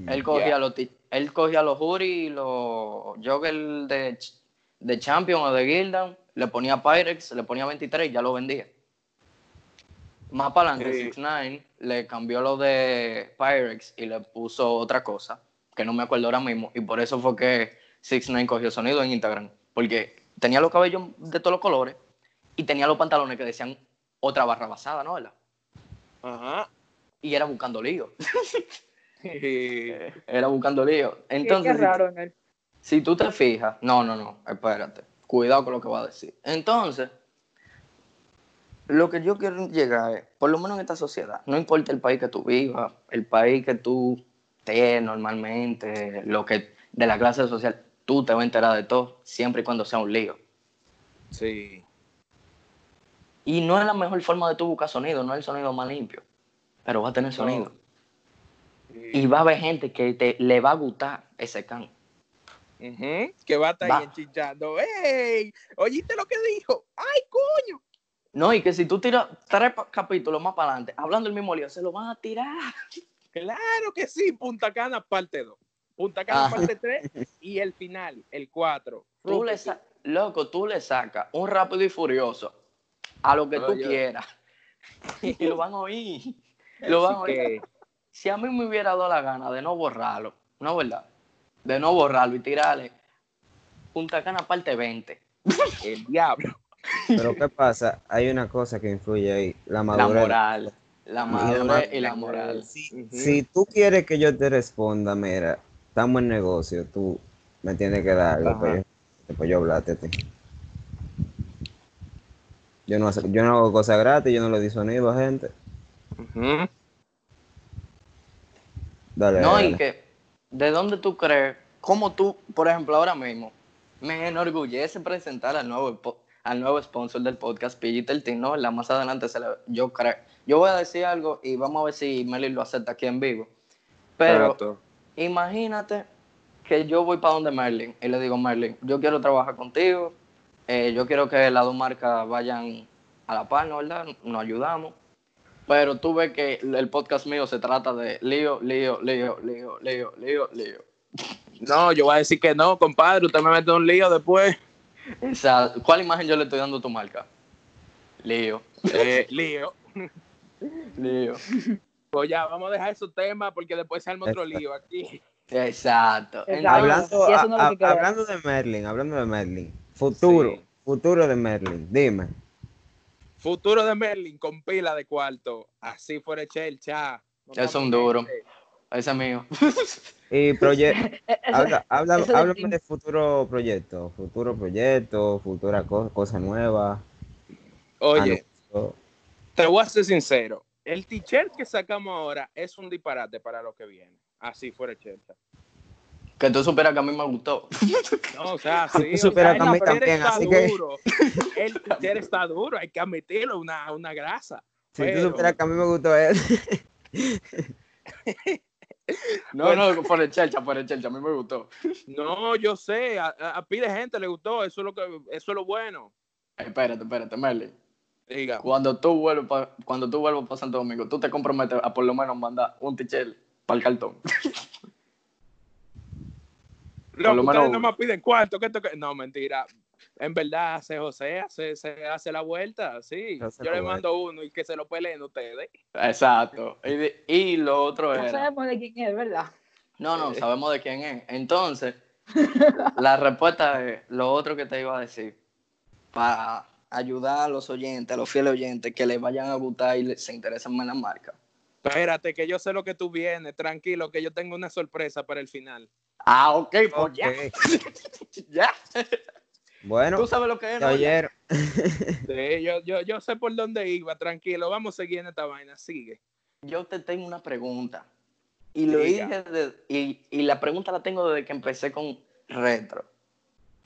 Él cogía Yeah. los él cogía los y los joggers de, de Champion o de Gildan, le ponía Pyrex, le ponía 23 y ya lo vendía. Más para adelante, Sí. 6 9 le cambió lo de Pyrex y le puso otra cosa, que no me acuerdo ahora mismo, y por eso fue que 6 9 cogió sonido en Instagram, porque tenía los cabellos de todos los colores y tenía los pantalones que decían otra barra basada, ¿no? ¿Verdad? Ajá. Y era buscando lío. Y- Era buscando lío. Entonces, Qué, si- raro en él. Si tú te fijas, no, no, no, espérate, cuidado con lo que va a decir. Entonces, lo que yo quiero llegar es, por lo menos en esta sociedad, no importa el país que tú vivas, el país que tú estés normalmente, lo que de la clase social, tú te vas a enterar de todo, siempre y cuando sea un lío. Sí. Y no es la mejor forma de tú buscar sonido, no es el sonido más limpio, pero va a tener sonido. Y va a haber gente que te, le va a gustar ese can. Que va a estar Va. ahí enchichando. ¡Ey! ¿Oíste lo que dijo? ¡Ay, coño! No, y que si tú tiras tres capítulos más para adelante, hablando el mismo lío, se lo van a tirar. Claro que sí, Punta Cana parte 2. Punta Cana Ah. parte 3 y el final, el 4. Tú le loco, tú le sacas un rápido y furioso a lo que tú Oye. quieras. Y lo van a oír. Lo van a oír. Si a mí me hubiera dado la gana de no borrarlo, ¿no verdad? De no borrarlo y tirarle Punta Cana parte 20. El diablo. Pero ¿qué pasa? Hay una cosa que influye ahí, la La madurez. moral. La madurez y la moral. Si, si tú quieres que yo te responda, mira, estamos en negocio, tú me tienes que dar algo para yo, para yo hablarte a ti. Yo no, yo no hago cosas gratis, yo no le di sonido a gente. Dale. No, dale. y que, ¿de dónde tú crees? Como tú, por ejemplo, ahora mismo, me enorgullece presentar al nuevo, al nuevo sponsor del podcast, Pillita Team, ¿no? ¿verdad? Más adelante se le, yo creo. Yo voy a decir algo y vamos a ver si Meli lo acepta aquí en vivo. Pero Exacto. imagínate que yo voy para donde Merlin y le digo, Merlin, yo quiero trabajar contigo, eh, yo quiero que las dos marcas vayan a la par, ¿no? ¿verdad? Nos ayudamos. Pero tú ves que el podcast mío se trata de lío, lío, lío, lío, lío, lío, lío. No, yo voy a decir que no, compadre. Usted me mete un lío después. Esa, ¿Cuál imagen yo le estoy dando a tu marca? Lío. Eh, lío. Lío. Pues ya, vamos a dejar esos temas porque después se arma otro lío aquí. Exacto. Exacto. Hablando, no a- hablando de Merlin, hablando de Merlin, futuro, Sí. futuro de Merlin, dime. Futuro de Merlin con pila de cuarto. Así fuera Chelcha. Es un duro. Ese es mío. Y proyecto, habla, habla- háblame de futuro proyecto, futuro proyecto, futura co- cosa nueva. Oye, anuncio. te voy a ser sincero. El t-shirt que sacamos ahora es un disparate para lo que viene. Así fuera Chelcha. Que tú supieras que a mí me gustó. No, o sea, sí. tú supieras o sea, que a mí también, está así que- duro. El t-shirt está duro, hay que admitirlo, una, una grasa. Si tú supieras que a mí me gustó él. No, no, por el chelcha, por el chelcha, a mí me gustó. No, yo sé, a, a, pile gente le gustó, eso es lo que, eso es lo bueno. Espérate, espérate, Merlin. Diga. Cuando tú vuelvas cuando tú vuelvas para Santo Domingo, tú te comprometes a por lo menos mandar un t-shirt para el cartón. Loco, lo ustedes no me piden cuarto, que esto que- No, mentira. En verdad, hace José, hace, se hace la vuelta, sí. Yo le vuelta. mando uno y que se lo peleen ustedes. Exacto. Y, y lo otro No era. sabemos de quién es, ¿verdad? No, no, sabemos de quién es. Entonces, la respuesta es lo otro que te iba a decir. Para ayudar a los oyentes, a los fieles oyentes, que les vayan a gustar y les- se interesen más en la marca. Espérate, que yo sé lo que tú vienes, tranquilo, que yo tengo una sorpresa para el final. Ah, ok, pues ya. Ya. Bueno, Tú sabes lo que es, ¿no? oyeron. Sí, yo, yo, yo sé por dónde iba, tranquilo, vamos a seguir en esta vaina, sigue. Yo te tengo una pregunta. Y lo Diga. dije de- y, y la pregunta la tengo desde que empecé con retro.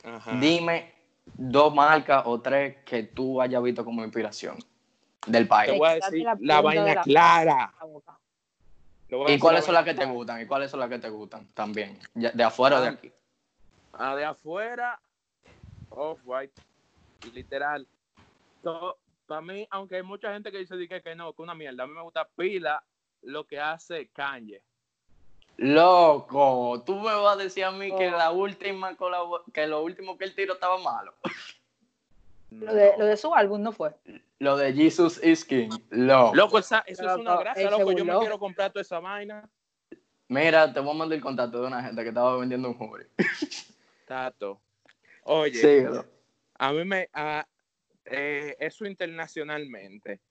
Ajá. Dime dos marcas o tres que tú hayas visto como inspiración del Te país. voy a decir la la, pregunta de vaina la- clara. La. Te ¿Y cuáles la son las que te gustan? ¿Y cuáles son las que te gustan también? ¿De afuera o de aquí? Ah, de afuera, off-white, literal. Para mí, aunque hay mucha gente que dice di que, que no, que una mierda, a mí me gusta pila lo que hace Kanye. Loco, tú me vas a decir a mí que Oh. la última que lo último que él tiró estaba malo. Lo de, lo de su álbum no fue. Lo de Jesus is King. Loco. Loco, esa, eso es una se loco. Yo me quiero comprar toda esa vaina. Mira, te voy a mandar el contacto de una gente que estaba vendiendo un jury. Tato. Oye, Síguelo. a mí me. a- eh, eso internacionalmente.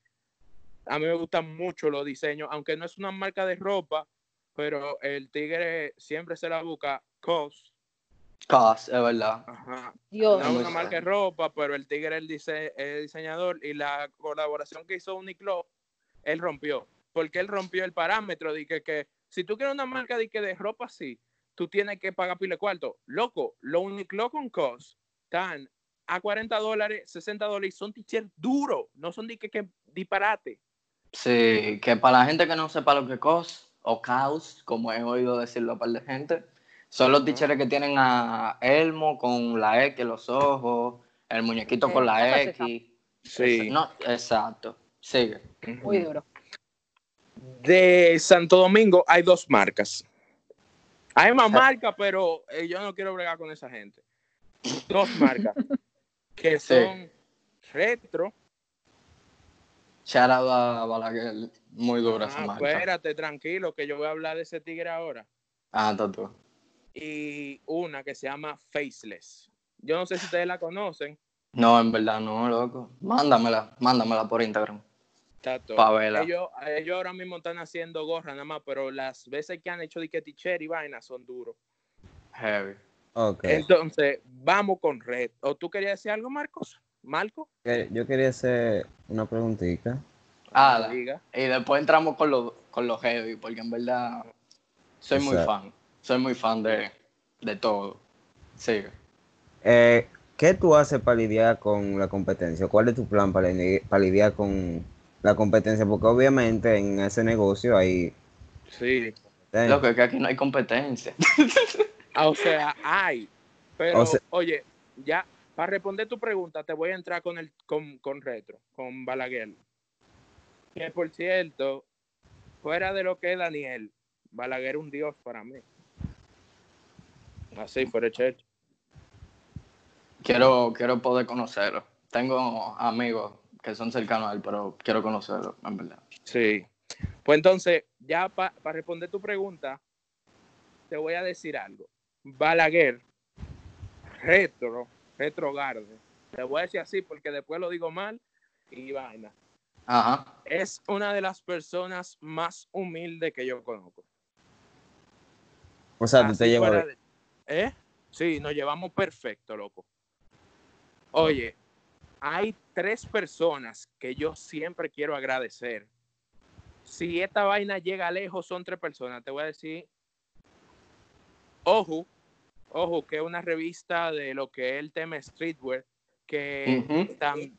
A mí me gustan mucho los diseños, aunque no es una marca de ropa, pero el tigre siempre se la busca COS. Cos, es verdad. Ajá. Dios. No es una marca de ropa, pero el tigre es el dise- el diseñador y la colaboración que hizo Uniqlo, él rompió. Porque él rompió el parámetro de que, que si tú quieres una marca de, que de ropa así, tú tienes que pagar pile cuarto. Loco, los Uniqlo con COS están a 40 dólares, 60 dólares, y son t-shirts duros, no son de que, que disparate. Sí, que para la gente que no sepa lo que es cos o caos, como he oído decirlo a par de gente, son los t-shirts que tienen a Elmo con la X en los ojos, el muñequito con la ¿cómo es esa? X. Sí. No, exacto. Sigue. Muy duro. De Santo Domingo hay dos marcas. Hay más marcas, pero eh, yo no quiero bregar con esa gente. Dos marcas que Sí. son retro. Shout out a Balaguer. Muy dura esa Ah, marca. espérate, tranquilo, que yo voy a hablar de ese tigre ahora. Ah, tú. Y una que se llama Faceless. Yo no sé si ustedes la conocen. No, en verdad no, loco. Mándamela, mándamela por Instagram. Tato. Pa' verla. Ellos, ellos ahora mismo están haciendo gorra nada más, pero las veces que han hecho de que t-shirt y vaina son duros. Heavy. Ok. Entonces, vamos con Red. ¿O tú querías decir algo, Marcos? ¿Marco? Yo quería hacer una preguntita. Ah, la- Diga. y después entramos con los con los heavy, porque en verdad soy muy fan. Soy muy fan de, de todo. Sigue. Eh, ¿Qué tú haces para lidiar con la competencia? ¿Cuál es tu plan para, para lidiar con la competencia? Porque obviamente en ese negocio hay... Sí. eh, Loco, es que aquí no hay competencia. Ah, o sea, hay. Pero, O sea- oye, ya, para responder tu pregunta, te voy a entrar con el con, con Retro, con Balaguer. Que por cierto, fuera de lo que es Daniel, Balaguer es un dios para mí. Así, fuera church. Quiero, quiero poder conocerlo. Tengo amigos que son cercanos a él, pero quiero conocerlo, en verdad. Sí. Pues entonces, ya para responder tu pregunta, te voy a decir algo. Balaguer, retro, retrogarde. Te voy a decir así porque después lo digo mal y vaina. Ajá. Es una de las personas más humildes que yo conozco. O sea, tú Así te llevas fuera de- ¿Eh? Sí, nos llevamos perfecto, loco. Oye, hay tres personas que yo siempre quiero agradecer. Si esta vaina llega lejos, son tres personas. Te voy a decir, Ojo, Ojo, que es una revista de lo que es el tema streetwear, que tam-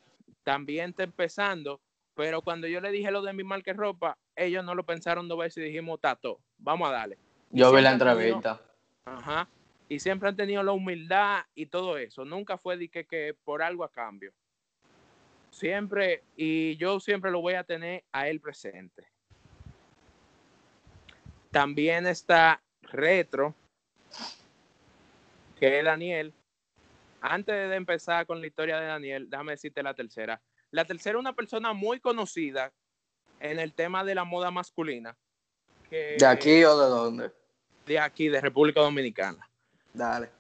también está empezando, pero cuando yo le dije lo de mi marca de ropa, ellos no lo pensaron dos veces y dijimos, tato, vamos a darle. Yo vi la entrevista. Ajá. Y siempre han tenido la humildad y todo eso. Nunca fue de que, que por algo a cambio. Siempre, y yo siempre lo voy a tener a él presente. También está Retro, que es Daniel. Antes de empezar con la historia de Daniel, déjame decirte la tercera. La tercera es una persona muy conocida en el tema de la moda masculina. que- ¿De aquí o de dónde? de aquí, de República Dominicana. Dale.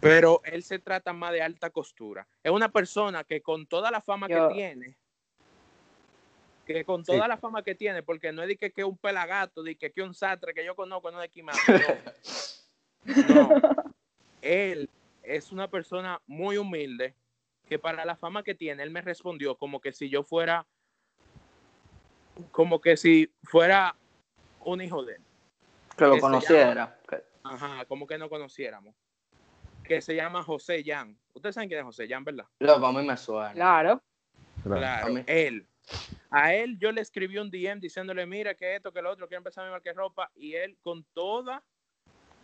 Pero él se trata más de alta costura. Es una persona que con toda la fama Yo- que tiene, que con Sí. toda la fama que tiene, porque no es de que que un pelagato, de que que un sastre que yo conozco, no de aquí más. No. No. Él es una persona muy humilde que para la fama que tiene, él me respondió como que si yo fuera, como que si fuera un hijo de él. Que lo Que conociera. Que- Ajá, como que no conociéramos. Que se llama José Jan. Ustedes saben quién es José Jan, ¿verdad? A mí me suena. Claro. Claro. A él. A él yo le escribí un DM diciéndole, mira, que esto, que lo otro, quiero empezar mi marca de ropa. Y él con toda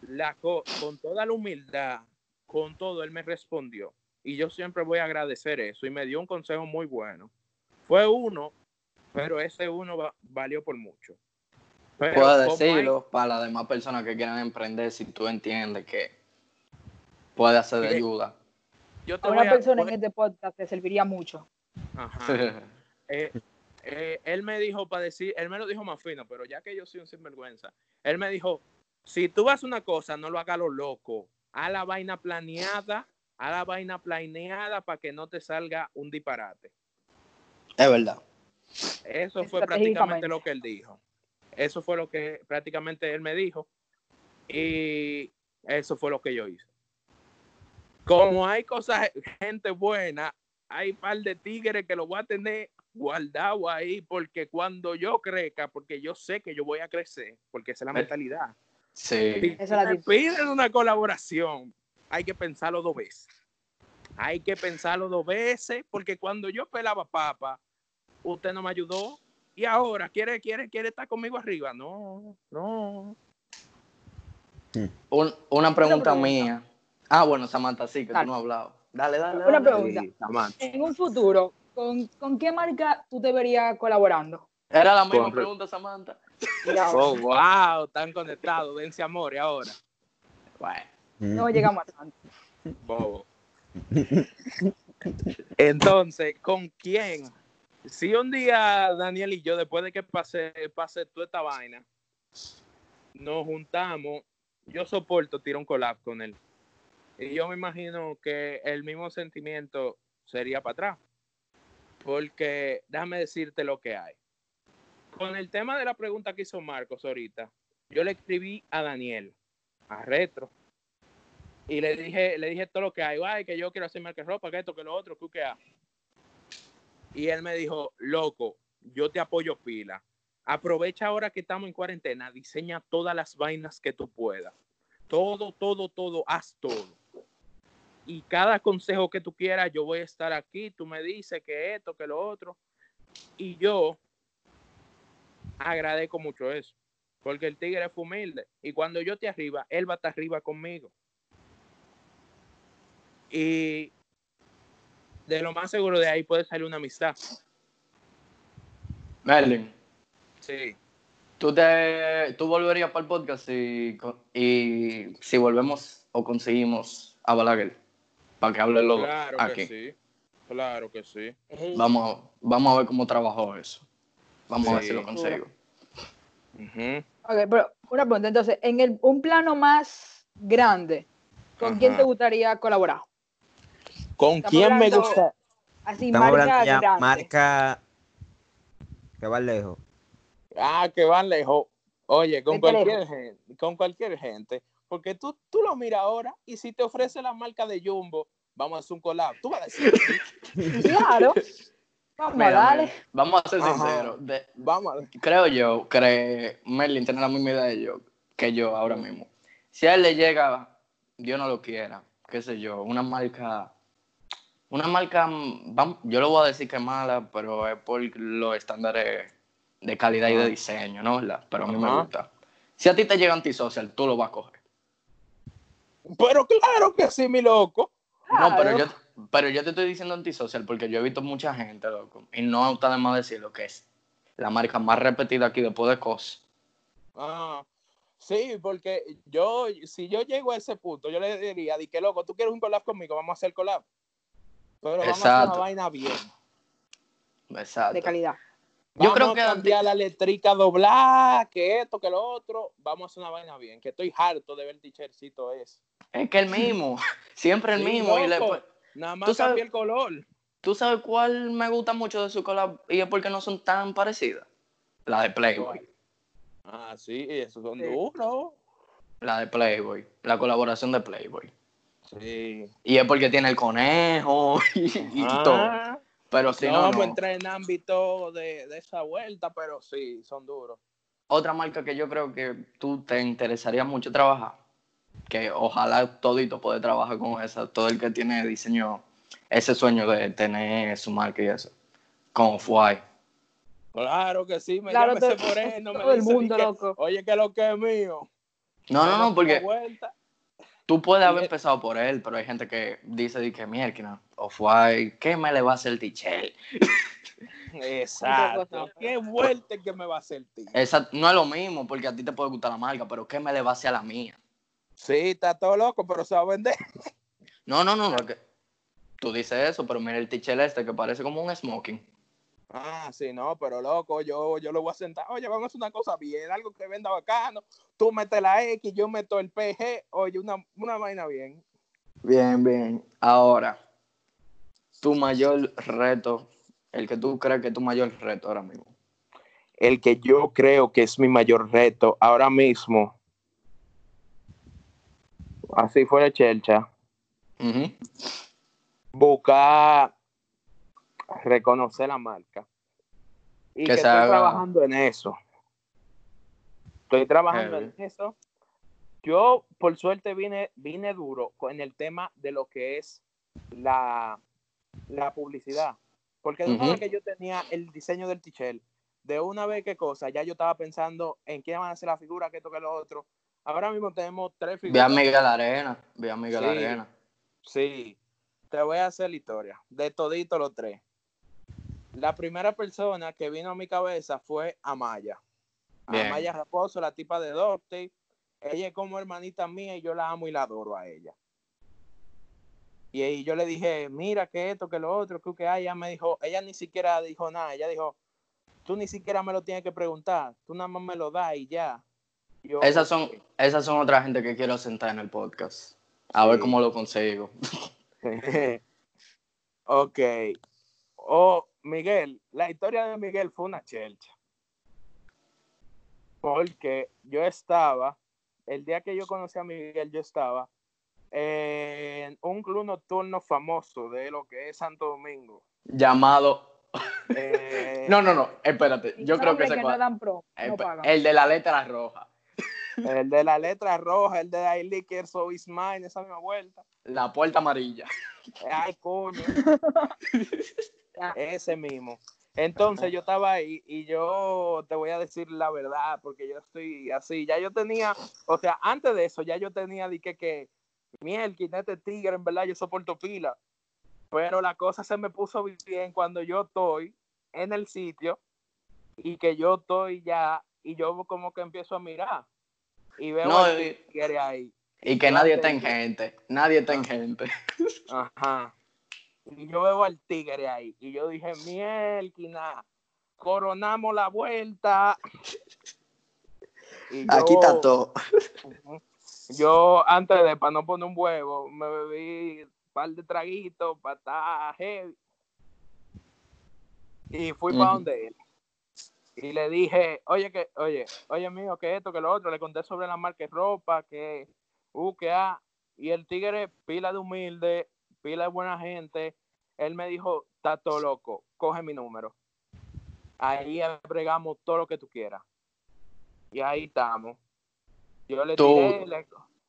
la, co- con toda la humildad, con todo, él me respondió. Y yo siempre voy a agradecer eso. Y me dio un consejo muy bueno. Fue uno, pero ese uno va- valió por mucho. Pero Puedes decirlo para las demás personas que quieran emprender si tú entiendes que puede ser de ayuda. yo te A una voy a- persona en este podcast te serviría mucho. Ajá. Eh, eh, él me dijo para decir, él me lo dijo más fino, pero ya que yo soy un sinvergüenza, él me dijo, si tú vas una cosa, no lo hagas lo loco, a la vaina planeada, a la vaina planeada para que no te salga un disparate. es verdad. Eso fue prácticamente lo que él dijo. Eso fue lo que prácticamente él me dijo y eso fue lo que yo hice. Como hay cosas, gente buena, hay un par de tigres que lo voy a tener guardado ahí porque cuando yo crezca, porque yo sé que yo voy a crecer, porque esa es la Eh, mentalidad. Sí. Si Esa me piden una colaboración, hay que pensarlo dos veces. Hay que pensarlo dos veces, porque cuando yo pelaba papa, usted no me ayudó. Y ahora quiere, quiere, quiere estar conmigo arriba. No, no. Un- una pregunta pregunta. mía. Ah, bueno, Samantha, sí, que Dale. tú no has hablado. Dale, dale. Una dale. pregunta. Sí. En un futuro, ¿con, con qué marca tú te verías colaborando? Era la misma pregunta, Samantha. Oh, wow, están conectados. Dense amor y ahora. Bueno. No llegamos a tanto. Bobo. Entonces, ¿con quién? Si un día Daniel y yo, después de que pase, pase toda esta vaina, nos juntamos, yo soporto tirar un collab con él. Y yo me imagino que el mismo sentimiento sería para atrás. Porque déjame decirte lo que hay. Con el tema de la pregunta que hizo Marcos ahorita, yo le escribí a Daniel, a Retro, y le dije, le dije todo lo que hay, ay, que yo quiero hacer marca ropa, que esto, que lo otro, que qué Y él me dijo, loco, yo te apoyo pila. Aprovecha ahora que estamos en cuarentena, diseña todas las vainas que tú puedas. Todo, todo, todo, haz todo. Y cada consejo que tú quieras, yo voy a estar aquí, tú me dices que esto, que lo otro. Y yo agradezco mucho eso, porque el tigre fue humilde. Y cuando yo esté arriba, él va a estar arriba conmigo. Y de lo más seguro de ahí puede salir una amistad. Merlin, Sí. ¿tú, te, ¿tú volverías para el podcast y, y si volvemos o conseguimos a Balaguer? Para que hable dos Claro aquí. que sí. Claro que sí. Vamos, a- vamos a ver cómo trabajó eso. Vamos a ver si lo consigo. Ujú. Ok, pero una pregunta, entonces, en el, un plano más grande, ¿con quién te gustaría colaborar? ¿Con Estamos quién me gusta? Así, Estamos marca hablando ya grande. marca que va lejos. Ah, que van lejos. Oye, con cualquier gente, con cualquier gente. Porque tú, tú lo miras ahora y si te ofrece la marca de Jumbo, vamos a hacer un collab. Tú vas a decir, Claro. Vamos Mira, a darle. mira, vamos a ser Ajá. sinceros. De- vamos a creo yo, que Merlin tiene la misma idea de yo, que yo ahora mismo. Si a él le llega, Dios no lo quiera, qué sé yo, una marca, una marca, mm, yo le voy a decir que es mala, pero es por los estándares de calidad y de diseño, ¿no? ¿Verdad? Pero a mí me gusta. Si a ti te llega antisocial, tú lo vas a coger. Pero claro que sí, mi loco. No, pero yo, pero yo te estoy diciendo antisocial porque yo he visto mucha gente, loco, y no está de más decirlo, que es la marca más repetida aquí después de COS. Ah, sí, porque yo, si yo llego a ese punto, yo le diría, di que loco, tú quieres un collab conmigo, vamos a hacer collab. Pero vamos a hacer Exacto. una vaina bien. Exacto. De calidad. Yo Vamos creo a que cambiar la letrica doblar, que esto, que lo otro. Vamos a hacer una vaina bien, que estoy harto de ver tichercito es. Es que el mismo, siempre el Sí, mismo. Y le- loco. Nada más Tú sabes- cambia el color. ¿Tú sabes cuál me gusta mucho de su collab? Y es porque no son tan parecidas. La de Playboy. Ah, sí, esos son Sí. duros. La de Playboy. La colaboración de Playboy. Sí. Y es porque tiene el conejo y, y todo. Pero si no, no, vamos no. a entrar en ámbito de, de esa vuelta, pero sí, son duros. Otra marca que yo creo que tú te interesaría mucho trabajar. Que ojalá todito puede trabajar con esa. Todo el que tiene diseño, ese sueño de tener su marca y eso. Con Off-White. Claro que sí, me Claro, ese todo- moreno, me todo el dice, di mundo, que, loco. Oye, que lo que es mío. No, no, no, porque. Tú puedes haber Y- empezado por él, pero hay gente que dice que mierda, Off-White, ¿qué me le va a hacer el Tichel? Exacto. Qué vuelta que me va a hacer tío. Esa no es lo mismo, porque a ti te puede gustar la marca, pero ¿qué me le va a hacer a la mía? Sí, está todo loco, pero se va a vender. No, no, no, no, tú dices eso, pero mira el Tichel este que parece como un smoking. Ah, sí, no, pero loco, yo, yo lo voy a sentar. Oye, vamos a hacer una cosa bien, algo que venda bacano. Tú metes la X, yo meto el PG. Oye, una, una vaina bien. Bien, bien. Ahora, tu mayor reto, el que tú crees que es tu mayor reto ahora mismo. El que yo creo que es mi mayor reto ahora mismo. Así fuera Chelcha. Ujú. Buscar reconocer la marca. Y Que estoy haga- trabajando en eso. Estoy trabajando Heavy. en eso. Yo, por suerte, vine, vine duro con el tema de lo que es la, la publicidad. Porque de una vez que yo tenía el diseño del t de una vez que cosa, ya yo estaba pensando en quién van a hacer la figura, que esto, que lo otro. Ahora mismo tenemos tres Ve a figuras. Miguel Arena, ve a Miguel Sí. Arena. Sí, te voy a hacer la historia de todito los tres. La primera persona que vino a mi cabeza fue Amaya. Bien. Amaya Raposo, la tipa de Dorte. Ella es como hermanita mía y yo la amo y la adoro a ella. Y ahí yo le dije, mira que esto, que lo otro, que, que hay. Ella me dijo, ella ni siquiera dijo nada. Ella dijo, tú ni siquiera me lo tienes que preguntar. Tú nada más me lo das y ya. Yo, Esas son, esas son otra gente que quiero sentar en el podcast. A ver cómo lo consigo. ok. Oh, Miguel, la historia de Miguel fue una chelcha. Porque yo estaba, el día que yo conocí a Miguel, yo estaba en un club nocturno famoso de lo que es Santo Domingo. Llamado. Eh, No, no, no, espérate. Yo creo que Nombres se no dan pro, no el, de la letra roja. El de la letra roja, el de I Liquor, So Is Mine, esa misma vuelta. La puerta amarilla. Ay, coño. Ya. Ese mismo. Entonces yo estaba ahí y yo te voy a decir la verdad, porque yo estoy así. Ya yo tenía, o sea, antes de eso, ya yo tenía de que, que miel, este tigre, en verdad, yo soporto pila. Pero la cosa se me puso bien cuando yo estoy en el sitio y que yo estoy ya y yo como que empiezo a mirar y veo No, y- tigre ahí. Y que nadie está en gente. Nadie está en gente. Ajá. Y yo veo al tigre ahí. Y yo dije, mielquina, coronamos la vuelta. Y Aquí está todo. Yo, antes de, para no poner un huevo, me bebí un par de traguitos para estar heavy. Y fui para donde él. Y le dije, oye, que, oye, oye, mío, que esto, que lo otro. Le conté sobre la marca de ropa, que, uh, que ah. Y el tigre, pila de humilde, pila de buena gente. Él me dijo, está todo loco, coge mi número. Ahí bregamos todo lo que tú quieras. Y ahí estamos. Yo le Tú- tiré, le,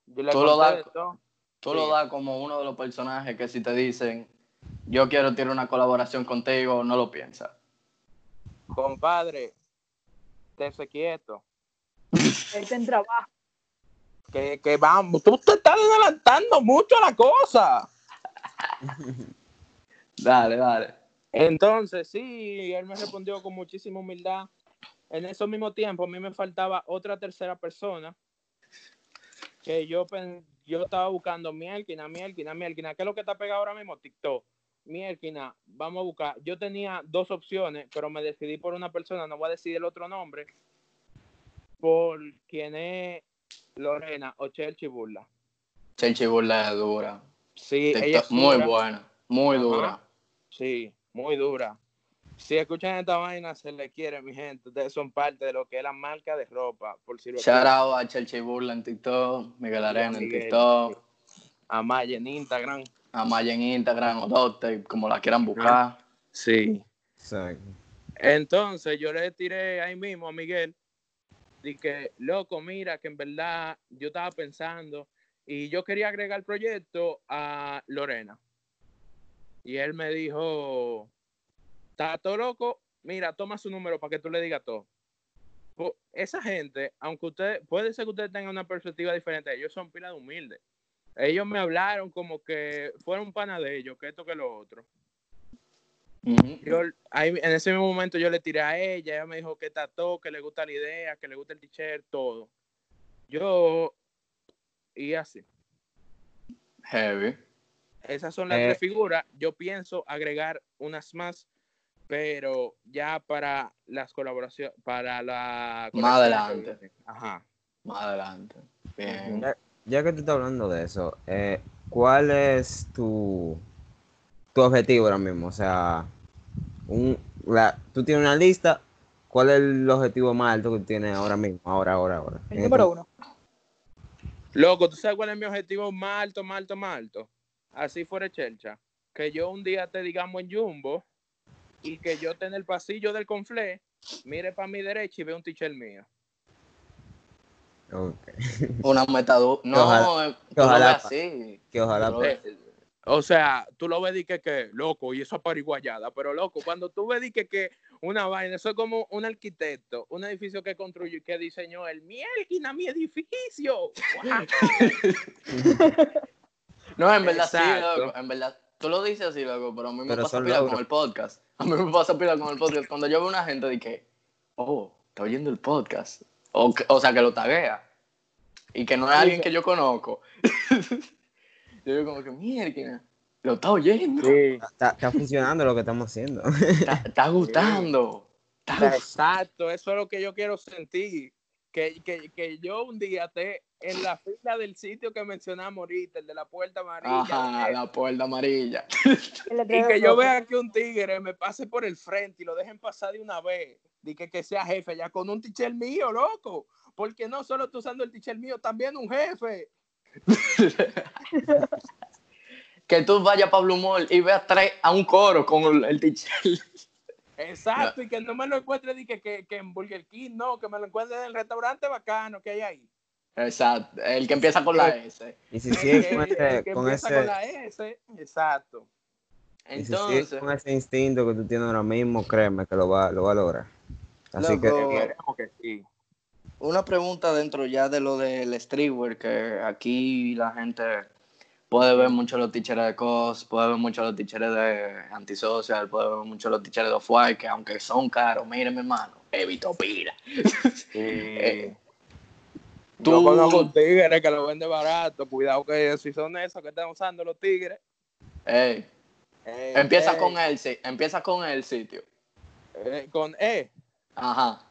yo le tú lo. Tú Sí. lo das como uno de los personajes que si te dicen, yo quiero tener una colaboración contigo, no lo piensas. Compadre, estése quieto. Él en trabajo. Que, que vamos, tú te estás adelantando mucho a la cosa. Dale, dale. Entonces, sí, él me respondió con muchísima humildad. En ese mismo tiempo, a mí me faltaba otra tercera persona que yo, yo estaba buscando mielquina, mielquina, mielquina. ¿Qué es lo que está pegado ahora mismo? TikTok. Mielquina, vamos a buscar. Yo tenía dos opciones, pero me decidí por una persona, no voy a decir el otro nombre, por quien es Lorena o Chelchi Burla. Chelchi Burla es dura. Sí, TikTok, ella es muy dura. buena, muy Ajá. dura. Sí, muy dura. Si escuchan esta vaina, se le quiere, mi gente. Ustedes son parte de lo que es la marca de ropa, por si lo Shout out a Chelchi Burla en TikTok, Miguel Arena en. TikTok, a Maya en Instagram. a Maya en Instagram o Doctor, como la quieran buscar. Sí. Exacto. Entonces yo le tiré ahí mismo a Miguel. Dije, loco, mira, que en verdad yo estaba pensando y yo quería agregar el proyecto a Lorena. Y él me dijo, ¿está todo loco? Mira, toma su número para que tú le digas todo. Po- Esa gente, aunque usted, puede ser que ustedes tengan una perspectiva diferente, ellos son pilas de humildes. Ellos me hablaron como que fueron pana de ellos, que esto que lo otro yo ahí, en ese mismo momento yo le tiré a ella, ella me dijo que está todo, que le gusta la idea, que le gusta el t-shirt, todo. Yo, y así. Heavy. Esas son las Eh. tres figuras. Yo pienso agregar unas más, pero ya para las colaboraciones, para la... Más adelante. Ajá. Más adelante. Bien. Ya, ya que tú estás hablando de eso, eh, ¿cuál es tu, tu objetivo ahora mismo? O sea, un, la, tú tienes una lista, ¿cuál es el objetivo más alto que tienes ahora mismo? Ahora, ahora, ahora. El número este- uno. Loco, ¿tú sabes cuál es mi objetivo más alto, más alto, más alto? Así fuera chelcha. Que yo un día te digamos en Jumbo y que yo esté en el pasillo del conflé, mire para mi derecha y vea un t-shirt mío. Ok. Una metadu... No, ojalá- eh, tú que lo ojalá ves pa- así. Que ojalá Tú lo ves- O sea, tú lo ves y que, que loco, y eso pariguayada, pero loco, cuando tú ves y que, que una vaina, eso es como un arquitecto, un edificio que construyó y que diseñó el mielquina, mi edificio. No, en verdad sí, loco. En verdad, tú lo dices así, loco, pero a mí me Pero pasa pila con el podcast. A mí me pasa pila con el podcast. Cuando yo veo una gente de que, oh, está oyendo el podcast. O, que- o sea, que lo taguea. Y que no es alguien que yo conozco. yo digo como que, mierda, lo está oyendo. Sí, está, está funcionando lo que estamos haciendo. Está, está gustando. Está exacto, eso es lo que yo quiero sentir. Que, que, que yo un día esté en la fila del sitio que mencionamos ahorita, el de la puerta amarilla. Ajá, la puerta amarilla. Y que yo vea que un tigre me pase por el frente y lo dejen pasar de una vez. Y que, que sea jefe ya con un teacher mío, loco. Porque no solo tú usando el teacher mío, también un jefe. que tú vayas a Pablo Mall y veas tres a un coro con el, el teacher. Exacto, y que no me lo encuentre di que, que, que en Burger King, no, que me lo encuentre en el restaurante bacano que hay ahí. Exacto, el que empieza con la S. Y si El que- con el ese, que con empieza ese, con la S, exacto. y si sigues Entonces, con ese instinto que tú tienes ahora mismo, créeme que lo va, lo va a lograr. Así que Loco. Esperemos que sí. una pregunta dentro ya de lo del streetwear, que aquí la gente puede ver mucho los teachers de COS, puede ver mucho los teachers de Antisocial, puede ver mucho los teachers de Off-White, que aunque son caros, miren mi hermano, evito pila. Eh, Yo Tú- conozco un tigre que lo vende barato. Cuidado que si son esos que están usando los tigres. Ey, Ey, empieza ey, con el, empieza con el sitio. eh, con E. Ajá.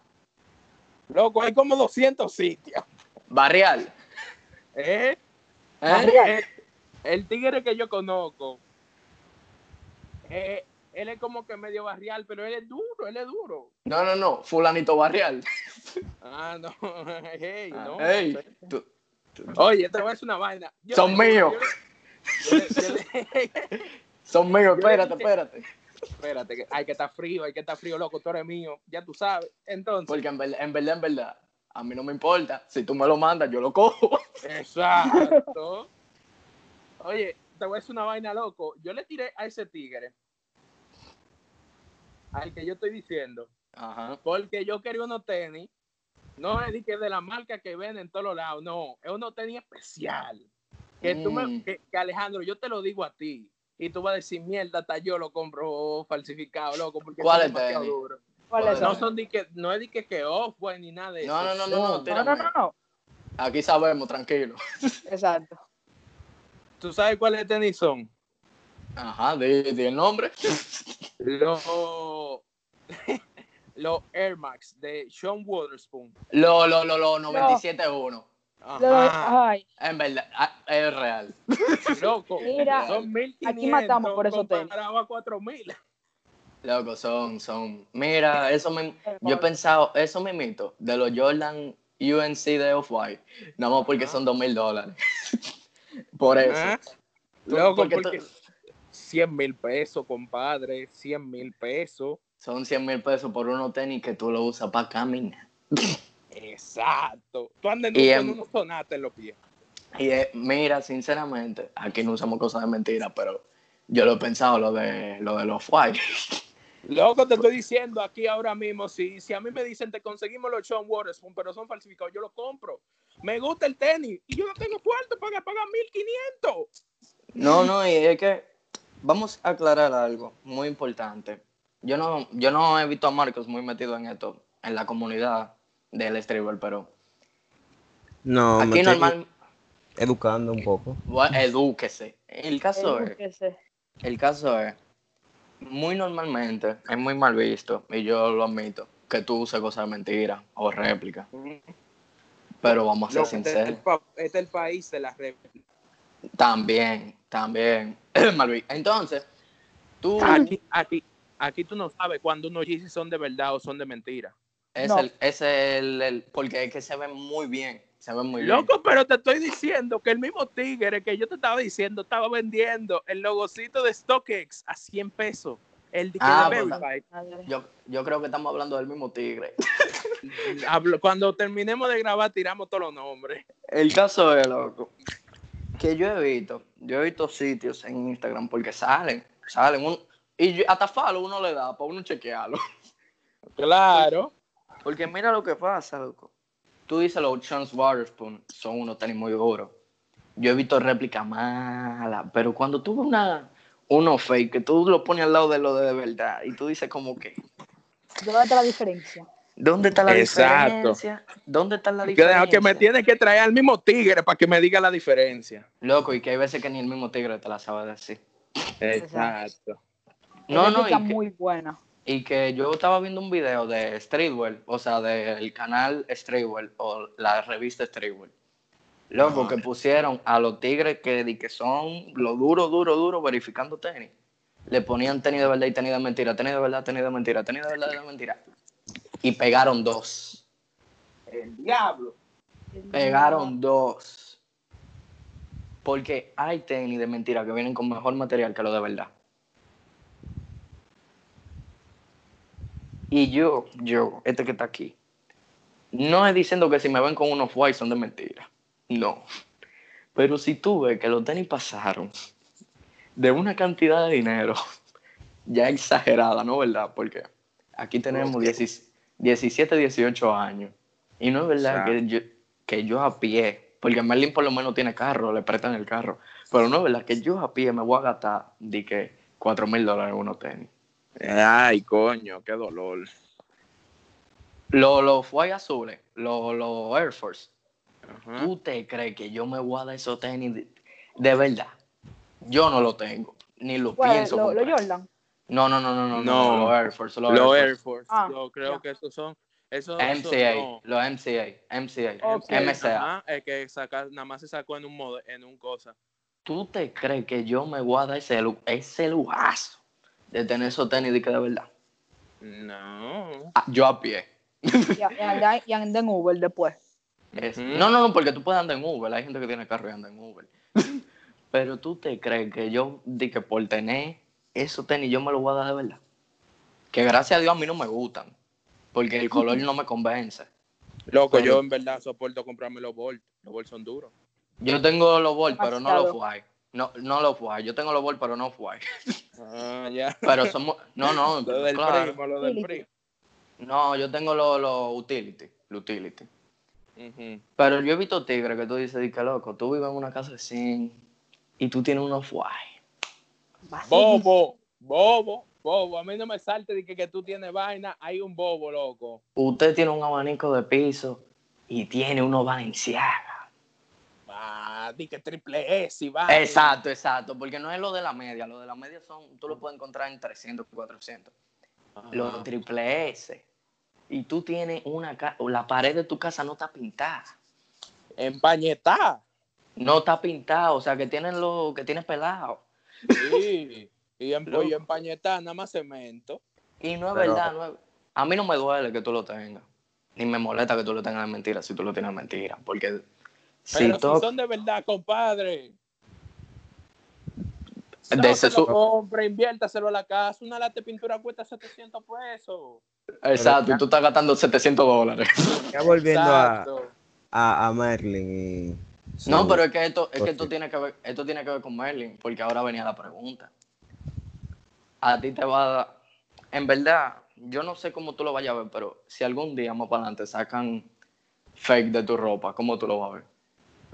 Loco, hay como 200 sitios. Barrial. ¿Eh? ¿Eh? Eh, el tigre que yo conozco, eh, él es como que medio barrial, pero él es duro, él es duro. No, no, no. Fulanito Barrial. Ah, no, hey, no. Ey, tú- Oye, te voy a decir una vaina. Yo- Son míos. son míos. Espérate, espérate. Espérate, que hay que estar frío, hay que estar frío, loco, tú eres mío, ya tú sabes. Entonces, Porque en verdad, en verdad, en verdad, a mí no me importa. Si tú me lo mandas, yo lo cojo. exacto. Oye, te voy a decir una vaina, loco. Yo le tiré a ese tigre, al que yo estoy diciendo, Ajá. porque yo quería unos tenis, no es de que de la marca que ven en todos lados, no, es unos tenis especial. Que tú me, Mm. que, que Alejandro, yo te lo digo a ti, y tú vas a decir, mierda, hasta yo lo compro falsificado, loco, porque ¿Cuál es son? No son de que, no es de que, que off, güey, ni nada de No, eso. no, no, no, No, no, no, no. Aquí sabemos, tranquilo. Exacto. ¿Tú sabes cuáles tenis son? Ajá, di, di el nombre. Los, los Air Max de Sean Waterspoon. Lo, lo, lo, lo, 97.1. Lo- Ajá. ay, En verdad, ah, es real. Loco, Mira, son 1500 aquí matamos por comparado a 4000. Loco, son, son. Mira, eso me. Yo he pensado, eso me mito, de los Jordan UNC de Off-White, nada más porque Ajá. son dos mil dólares. Por eso. Ajá. Tú- Loco, porque tú- porque 100 mil pesos, compadre, 100 mil pesos. Son 100 mil pesos por unos tenis que tú lo usas para caminar. Exacto. Tú andas en- unos sonates en los pies. Y eh, mira, sinceramente, aquí no usamos cosas de mentira, pero yo lo he pensado, lo de, lo de los Off-White. Loco, te estoy diciendo aquí ahora mismo, si, si a mí me dicen te conseguimos los Sean Waterspoon, pero son falsificados, yo los compro. Me gusta el tenis y yo no tengo cuarto para pagar 1500. No, no, y es que vamos a aclarar algo muy importante. Yo no, yo no he visto a Marcos muy metido en esto, en la comunidad del streamer, pero No, aquí normal, educando un poco. bueno, edúquese. El caso es, Edúquese. el caso es, muy normalmente es muy mal visto, y yo lo admito, que tú uses cosas de mentira o réplica. Pero vamos a ser Loco, este, es el sinceros. este es el país de las réplicas. También, también. Entonces, tú... Aquí, aquí, aquí tú no sabes cuándo unos Yeezy son de verdad o son de mentira. Es No. el, es el, el- porque es que se ven muy bien, se ven muy bien. Loco, pero te estoy diciendo que el mismo tigre que yo te estaba diciendo estaba vendiendo el logocito de StockX a 100 pesos. El de, Ah, de pues. Yo, yo creo que estamos hablando del mismo tigre. Hablo- Cuando terminemos de grabar, tiramos todos los nombres. El caso es, loco, que yo he visto, yo he visto sitios en Instagram porque salen, salen, un, y yo- hasta follow uno le da para uno chequearlo. Claro. Porque mira lo que pasa, loco. Tú dices los Chance Waterspoon son unos tenis muy duros. Yo he visto réplicas malas, pero cuando tú ves una, uno fake, que tú lo pones al lado de lo de verdad, y tú dices como que, ¿Dónde está la diferencia? ¿dónde está la Exacto. diferencia? ¿Dónde está la diferencia? que me tiene que traer al mismo tigre para que me diga la diferencia. Loco, y que hay veces que ni el mismo tigre te la sabe decir. Exacto. No, Esa no, está y que, muy buena. Y que yo estaba viendo un video de Streetwear, o sea, del canal Streetwear, o la revista Streetwear. Loco, Ajá. que pusieron a los tigres que, di que son lo duro, duro, duro, verificando tenis. Le ponían tenis de verdad y tenis de mentira, tenis de verdad, tenis de mentira, tenis de verdad y de mentira. Y pegaron dos. El diablo. Pegaron dos. Porque hay tenis de mentira que vienen con mejor material que lo de verdad. Y yo, yo, este que está aquí, no es diciendo que si me ven con unos white son de mentira. No. Pero si tú ves que los tenis pasaron de una cantidad de dinero ya exagerada, ¿no? ¿Verdad? Porque aquí tenemos 10 17, 18 años. Y no es verdad que yo, que yo a pie, porque Merlin por lo menos tiene carro, le prestan el carro, pero no es verdad que yo a pie me voy a gastar de que 4 mil dólares en unos tenis. Ay, coño, qué dolor. Los lo fue azules, los los Air Force, Ajá. ¿Tú te crees que yo me voy a dar esos tenis de, de verdad? Yo no lo tengo, ni lo pienso. ¿Lo, lo. Jordan? No, no, no, no, no, No. no, los Air Force, los, Los Air Air Force. Ah, yo creo que esos son. Esos, MCA, no. los MCA, MCA. MCA. Ajá, el que saca, nada más se sacó en un modo, en un cosa. ¿Tú te crees que yo me voy a dar ese, lu- ese lujazo de tener esos tenis de que de verdad? No. Ah, yo a pie. Y, anda, en Uber después. Es-. No, no, no, porque tú puedes andar en Uber. Hay gente que tiene carro y anda en Uber. Pero tú te crees que yo, di que por tener esos tenis, yo me los voy a dar de verdad. Que gracias a Dios a mí no me gustan. Porque el color no me convence. Loco, Pero- yo en verdad soporto comprarme los Bolt. Los Bolt son duros. Yo tengo los Ball, pero no los. Fly. No, no los Fly. Yo tengo los Ball, pero no Fly. Ah, ya. Pero somos. No, no, Lo del claro. primo, lo del primo. No, yo tengo los los utility. Los utility. Pero yo he visto tigres que tú dices, di que loco, tú vives en una casa de 100 y tú tienes unos Fly. Bobo, bobo, bobo. A mí no me salte de que, que tú tienes vaina. Hay un bobo, loco. Usted tiene un abanico de piso y tiene unos Balenciaga. Ah, di que triple S y vaina. Exacto, exacto, porque no es lo de la media, lo de la media son, tú lo puedes encontrar en 300, 400. Ajá. Los triple S. Y tú tienes una ca- la pared de tu casa no está pintada. Empañetá. No está pintada, o sea que tienen lo que tienes pelado. Sí. Y en empañetá, nada más cemento. Y no es Pero- verdad, no es- a mí no me duele que tú lo tengas. Ni me molesta que tú lo tengas de mentira si tú lo tienes de mentira. Porque Pero si son de verdad, compadre. De No, ese se lo su- compra, inviértaselo a la casa. Una lata de pintura cuesta 700 pesos. Exacto, y tú estás gastando 700 dólares. Ya volviendo a, a, a Merlin y... No, pero es que esto, es que esto tiene que ver, esto tiene que ver con Merlin, porque ahora venía la pregunta. A ti te va a dar, en verdad, yo no sé cómo tú lo vayas a ver, pero si algún día más para adelante sacan fake de tu ropa, ¿cómo tú lo vas a ver?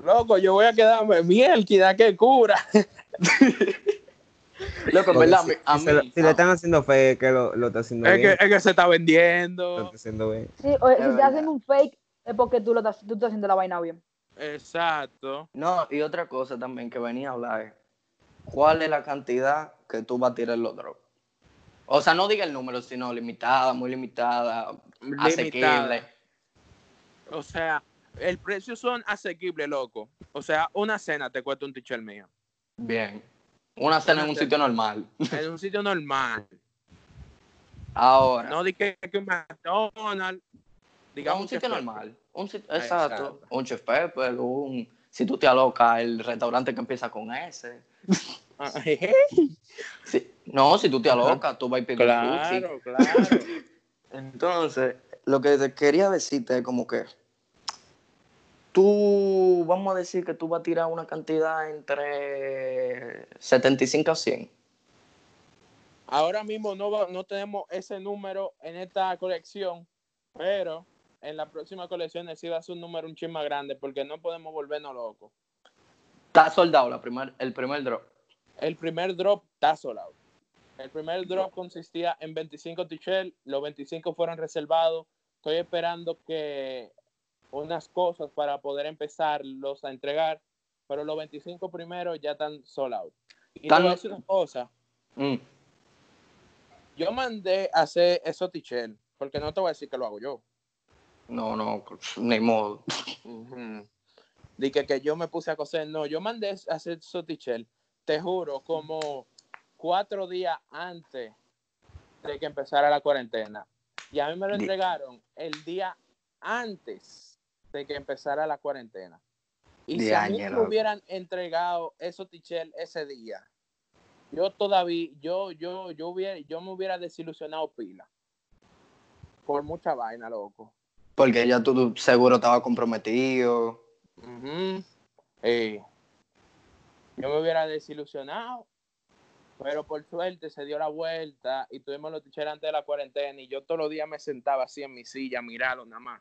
Loco, yo voy a quedarme mierda, que cura. Loco, verdad, si, a si mí, se lo, si le están haciendo fe, que lo, lo está haciendo Es que, bien. es que se está Lo vendiendo. está haciendo bien. Sí, oye, Es si te verdad. hacen un fake es porque tú, lo estás, tú estás haciendo la vaina bien. Exacto. no, y otra cosa también que venía a hablar es, ¿cuál es la cantidad que tú vas a tirar los drops? O sea, no diga el número, sino limitada, muy limitada, asequible. O sea, el precio son asequibles, loco. O sea, una cena te cuesta un t-shirt mío. Bien. Una cena en un sitio normal. En un sitio normal. Ahora, No di que, que un McDonald's. no, Digamos un que sitio normal. Un sitio, Exacto. exacto. Un chef pepper, un... Si tú te alocas, el restaurante que empieza con S. Ah, Sí. No, si tú te alocas, tú vas a pedir un. Claro, claro. Entonces, lo que te quería decirte es como que tú, vamos a decir que tú vas a tirar una cantidad entre 75 a 100. Ahora mismo no, no tenemos ese número en esta colección, pero en la próxima colección sí va a ser un número un chin más grande porque no podemos volvernos locos. Está soldado la primer, el primer drop. El primer drop está solado. El primer drop consistía en 25 t-shirts, los 25 fueron reservados. Estoy esperando que unas cosas para poder empezarlos a entregar, pero los 25 primeros ya están sold out. Y a decir una cosa, Mm. yo mandé a hacer esos t-shirts, porque no te voy a decir que lo hago yo. No, no, ni modo. De que, que yo me puse a coser. No, yo mandé a hacer esos t-shirts, te juro, como cuatro días antes de que empezara la cuarentena. Y a mí me lo entregaron el día antes de que empezara la cuarentena. Y si a mí me hubieran entregado esos t-shirts ese día, yo todavía, yo, yo, yo, hubiera, yo me hubiera desilusionado pila. Por mucha vaina, loco. Porque ya tú seguro estabas comprometido. Ujú. Eh, yo me hubiera desilusionado, pero por suerte se dio la vuelta y tuvimos los t-shirts antes de la cuarentena y yo todos los días me sentaba así en mi silla mirarlo nada más.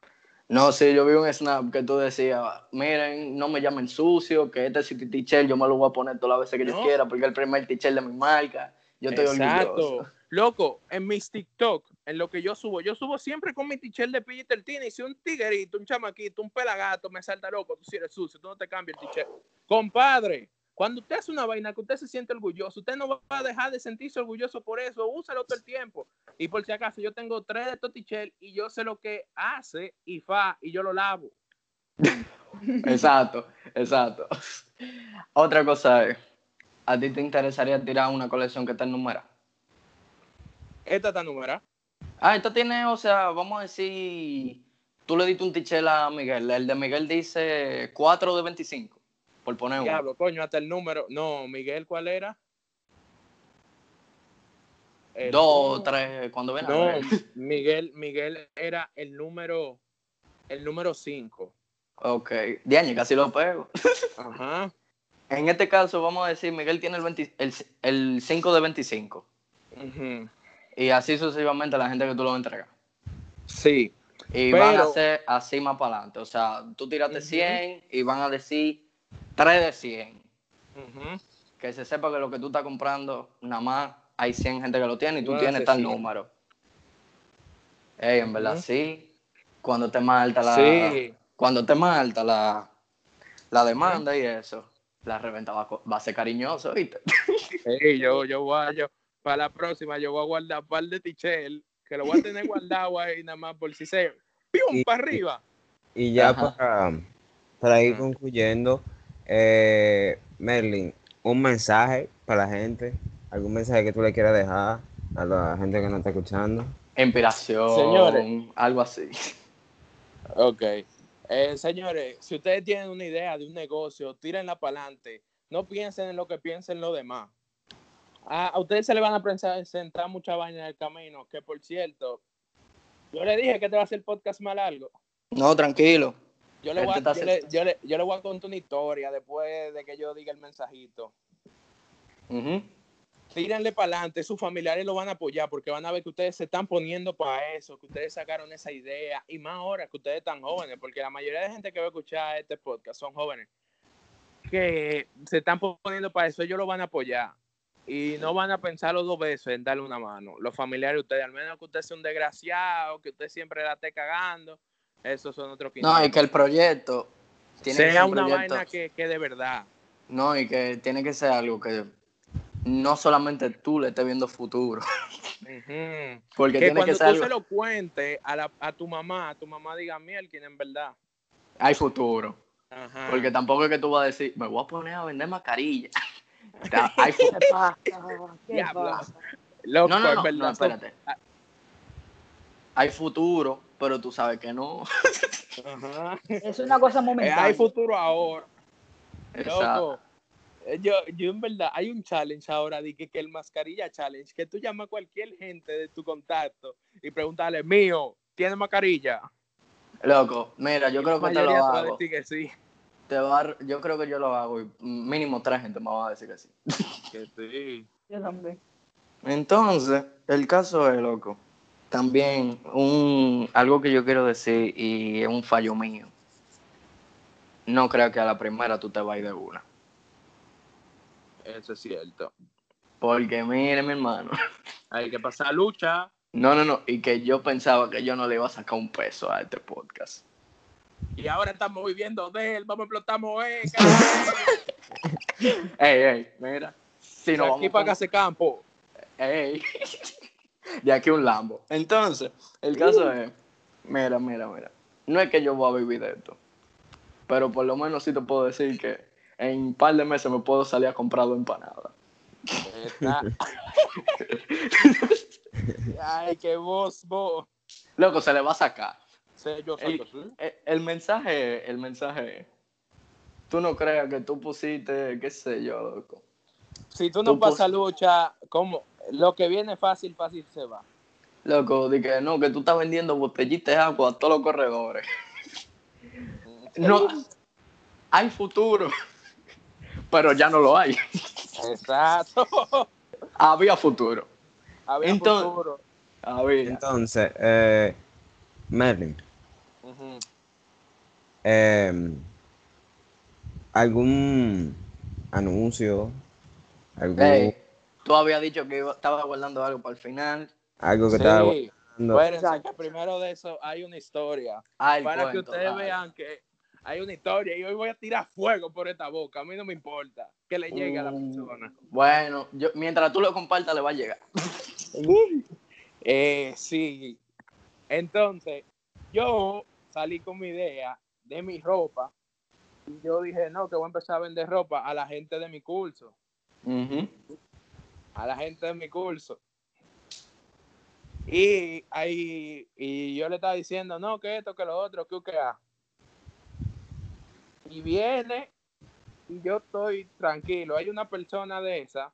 No, sí, yo vi un snap que tú decías, miren, no me llamen sucio, que este City Teacher yo me lo voy a poner todas las veces que yo quiera, porque es el primer teacher de mi marca. Yo estoy orgulloso. Loco, en mis TikTok, en lo que yo subo, yo subo siempre con mi t-shirt de Peter Tina y si un tiguerito, un chamaquito, un pelagato me salta loco, tú si eres sucio, tú no te cambias el t-shirt. Compadre, cuando usted hace una vaina que usted se siente orgulloso, usted no va a dejar de sentirse orgulloso por eso, úsalo todo el tiempo. Y por si acaso, yo tengo tres de estos t-shirts y yo sé lo que hace y fa y yo lo lavo. Exacto, exacto. Otra cosa es, ¿a ti te interesaría tirar una colección que está numerada? Esta está numerada. Ah, esta tiene, o sea, vamos a decir, tú le diste un tichel a Miguel, el de Miguel dice 4 de 25, por poner uno. Diablo, coño, hasta el número. No, Miguel, ¿cuál era? El- 2, 3, cuando ven No. Miguel, Miguel era el número, el número 5. Ok, Diañe, casi lo pego. Ajá. En este caso, vamos a decir, Miguel tiene el, 20 el, el 5 de 25. ujú. Y así sucesivamente la gente que tú lo entregar. Sí. Y Pero- van a ser así más para adelante. O sea, tú tiraste Ujú. 100 y van a decir 3 de 100. ujú. Que se sepa que lo que tú estás comprando, nada más hay 100 gente que lo tiene y tú No tienes tal 100. número. Ey, en verdad, sí. Cuando esté más alta la, Sí. cuando esté más alta la, la demanda y eso, la reventa va, va a ser cariñoso, ¿viste? Ey, yo, yo voy a, yo, para la próxima, yo voy a guardar un par de tichel, que lo voy a tener guardado ahí nada más por si se. ¡Pium! Y- para arriba. Y ya Ajá. para, para ir Ajá. concluyendo, eh, Merlin, un mensaje para la gente, algún mensaje que tú le quieras dejar a la gente que nos está escuchando. Inspiración, Señores. algo así. Ok. Eh, señores, si ustedes tienen una idea de un negocio, tírenla para adelante. No piensen en lo que piensen los demás. A, a ustedes se le van a presentar mucha vaina en el camino, que por cierto, yo le dije que te va a hacer podcast más largo. No, tranquilo. Yo le, voy a, yo, le, yo, le, yo le voy a contar una historia después de que yo diga el mensajito. Ujú. Tírenle para adelante, sus familiares lo van a apoyar porque van a ver que ustedes se están poniendo para eso, que ustedes sacaron esa idea y más ahora que ustedes están jóvenes, porque la mayoría de gente que va a escuchar este podcast son jóvenes que se están poniendo para eso, ellos lo van a apoyar y no van a pensarlo dos veces en darle una mano. Los familiares de ustedes, al menos que usted sea un desgraciado, que usted siempre la esté cagando, esos son otros 500. No, y que el proyecto tiene que ser sea un una proyecto. vaina que, que de verdad. No, y que tiene que ser algo que no solamente tú le estés viendo futuro, Ujú. porque que tiene cuando que tú ser algo. se lo cuentes a, la- a tu mamá, a tu mamá diga miel, quien en verdad. Hay futuro. Ajá. Porque tampoco es que tú vas a decir, me voy a poner a vender mascarilla. O sea, hay fu- ¿Qué pasa? ¿Qué Diablo. pasa? Loco, No, no, en no, no, espérate. Hay futuro, pero tú sabes que no. Ajá. Es una cosa Eh, momentánea. hay futuro ahora. Exacto. Loco. Eh, Yo, yo en verdad, hay un challenge ahora, de que, que el mascarilla challenge, que tú llamas a cualquier gente de tu contacto y preguntarle, mío, ¿tiene mascarilla? Loco, mira, yo Y creo que te lo te va a hago. decir que sí. Te va a- yo creo que yo lo hago y mínimo tres gente me va a decir que sí. Que sí. Yo también. Entonces, el caso es, loco, también un, algo que yo quiero decir y es un fallo mío. No creo que a la primera tú te vayas de una. Eso es cierto. Porque mire, mi hermano. Hay que pasar lucha. No, no, no. Y que yo pensaba que yo no le iba a sacar un peso a este podcast. Y ahora estamos viviendo de él. Vamos a explotar Moeca. Ey, ey, mira. Si no De vamos aquí para con- ese campo. Ey. De aquí un Lambo. Entonces, el caso es, mira, mira, mira. No es que yo voy a vivir de esto. Pero por lo menos sí te puedo decir que en un par de meses me puedo salir a comprar dos empanadas. Ay, qué voz, vos. Loco, se le va a sacar. Sé yo, El, saco, sí. el- el mensaje, el mensaje. Tú no creas que tú pusiste, qué sé yo, loco. Si tú no tú pasas lucha, como lo que viene fácil, fácil se va. Loco, de que no, que tú estás vendiendo botellitas de agua a todos los corredores. No, hay futuro, pero ya no lo hay. Exacto. Había futuro. Había Entonces- futuro. Había. Entonces, eh, Merlin, eh, ¿algún anuncio? ¿Algún, tú habías dicho que iba- estaba guardando algo para el final. Algo que estaba Sí. guardando. Espérense Exacto. que primero de eso hay una historia. Ah, el para que ustedes dale. vean que hay una historia y hoy voy a tirar fuego por esta boca. A mí no me importa que le llegue a la Mm, persona. Bueno, yo, mientras tú lo compartas, le va a llegar. Eh, sí. Entonces, yo salí con mi idea de mi ropa y yo dije, no, que voy a empezar a vender ropa a la gente de mi curso. Ujú. A la gente de mi curso. Y ahí, y yo le estaba diciendo, no, que esto, que lo otro, que que ah. Y viene, y yo estoy tranquilo. Hay una persona de esa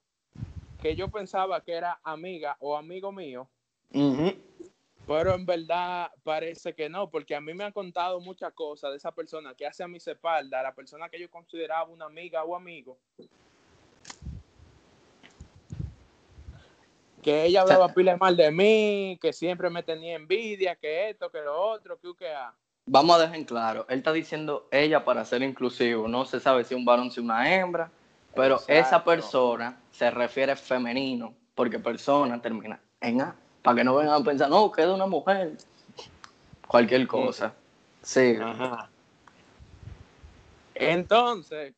que yo pensaba que era amiga o amigo mío, pero en verdad parece que no, porque a mí me han contado muchas cosas de esa persona que hace a mis espaldas, la persona que yo consideraba una amiga o amigo. Que ella hablaba pila mal de mí, que siempre me tenía envidia, que esto, que lo otro, que que ah. Vamos a dejar en claro, él está diciendo ella para ser inclusivo, no se sabe si un varón si una hembra, pero esa persona se refiere femenino, porque persona termina en A, para que no vengan a pensar, no, que es una mujer, cualquier cosa. Sí, Ajá. Entonces,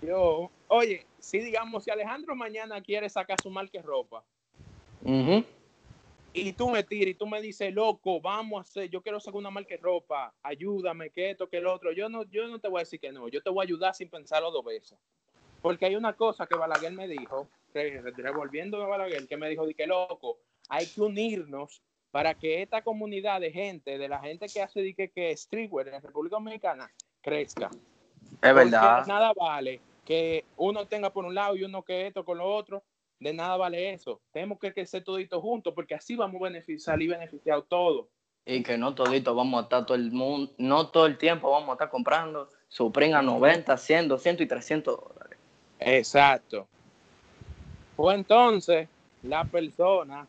yo, oye, si digamos, si Alejandro mañana quiere sacar su marca de Ujú. y tú me tiras y tú me dices, loco, vamos a hacer, yo quiero sacar una marca de ropa, ayúdame, que esto, que lo otro. Yo no, yo no te voy a decir que no, yo te voy a ayudar sin pensarlo dos veces. Porque hay una cosa que Balaguer me dijo, re- revolviendo a Balaguer, que me dijo, de que loco, hay que unirnos para que esta comunidad de gente, de la gente que hace de que, que streetwear en la República Dominicana, crezca. es Porque verdad. nada vale que uno tenga por un lado y uno que esto con lo otro. De nada vale eso. Tenemos que crecer toditos juntos porque así vamos a beneficiar, salir beneficiados todos. Y que no todito vamos a estar todo el mundo, no todo el tiempo vamos a estar comprando Supreme a 90, 100, 200 y 300 dólares. Exacto. Pues entonces, la persona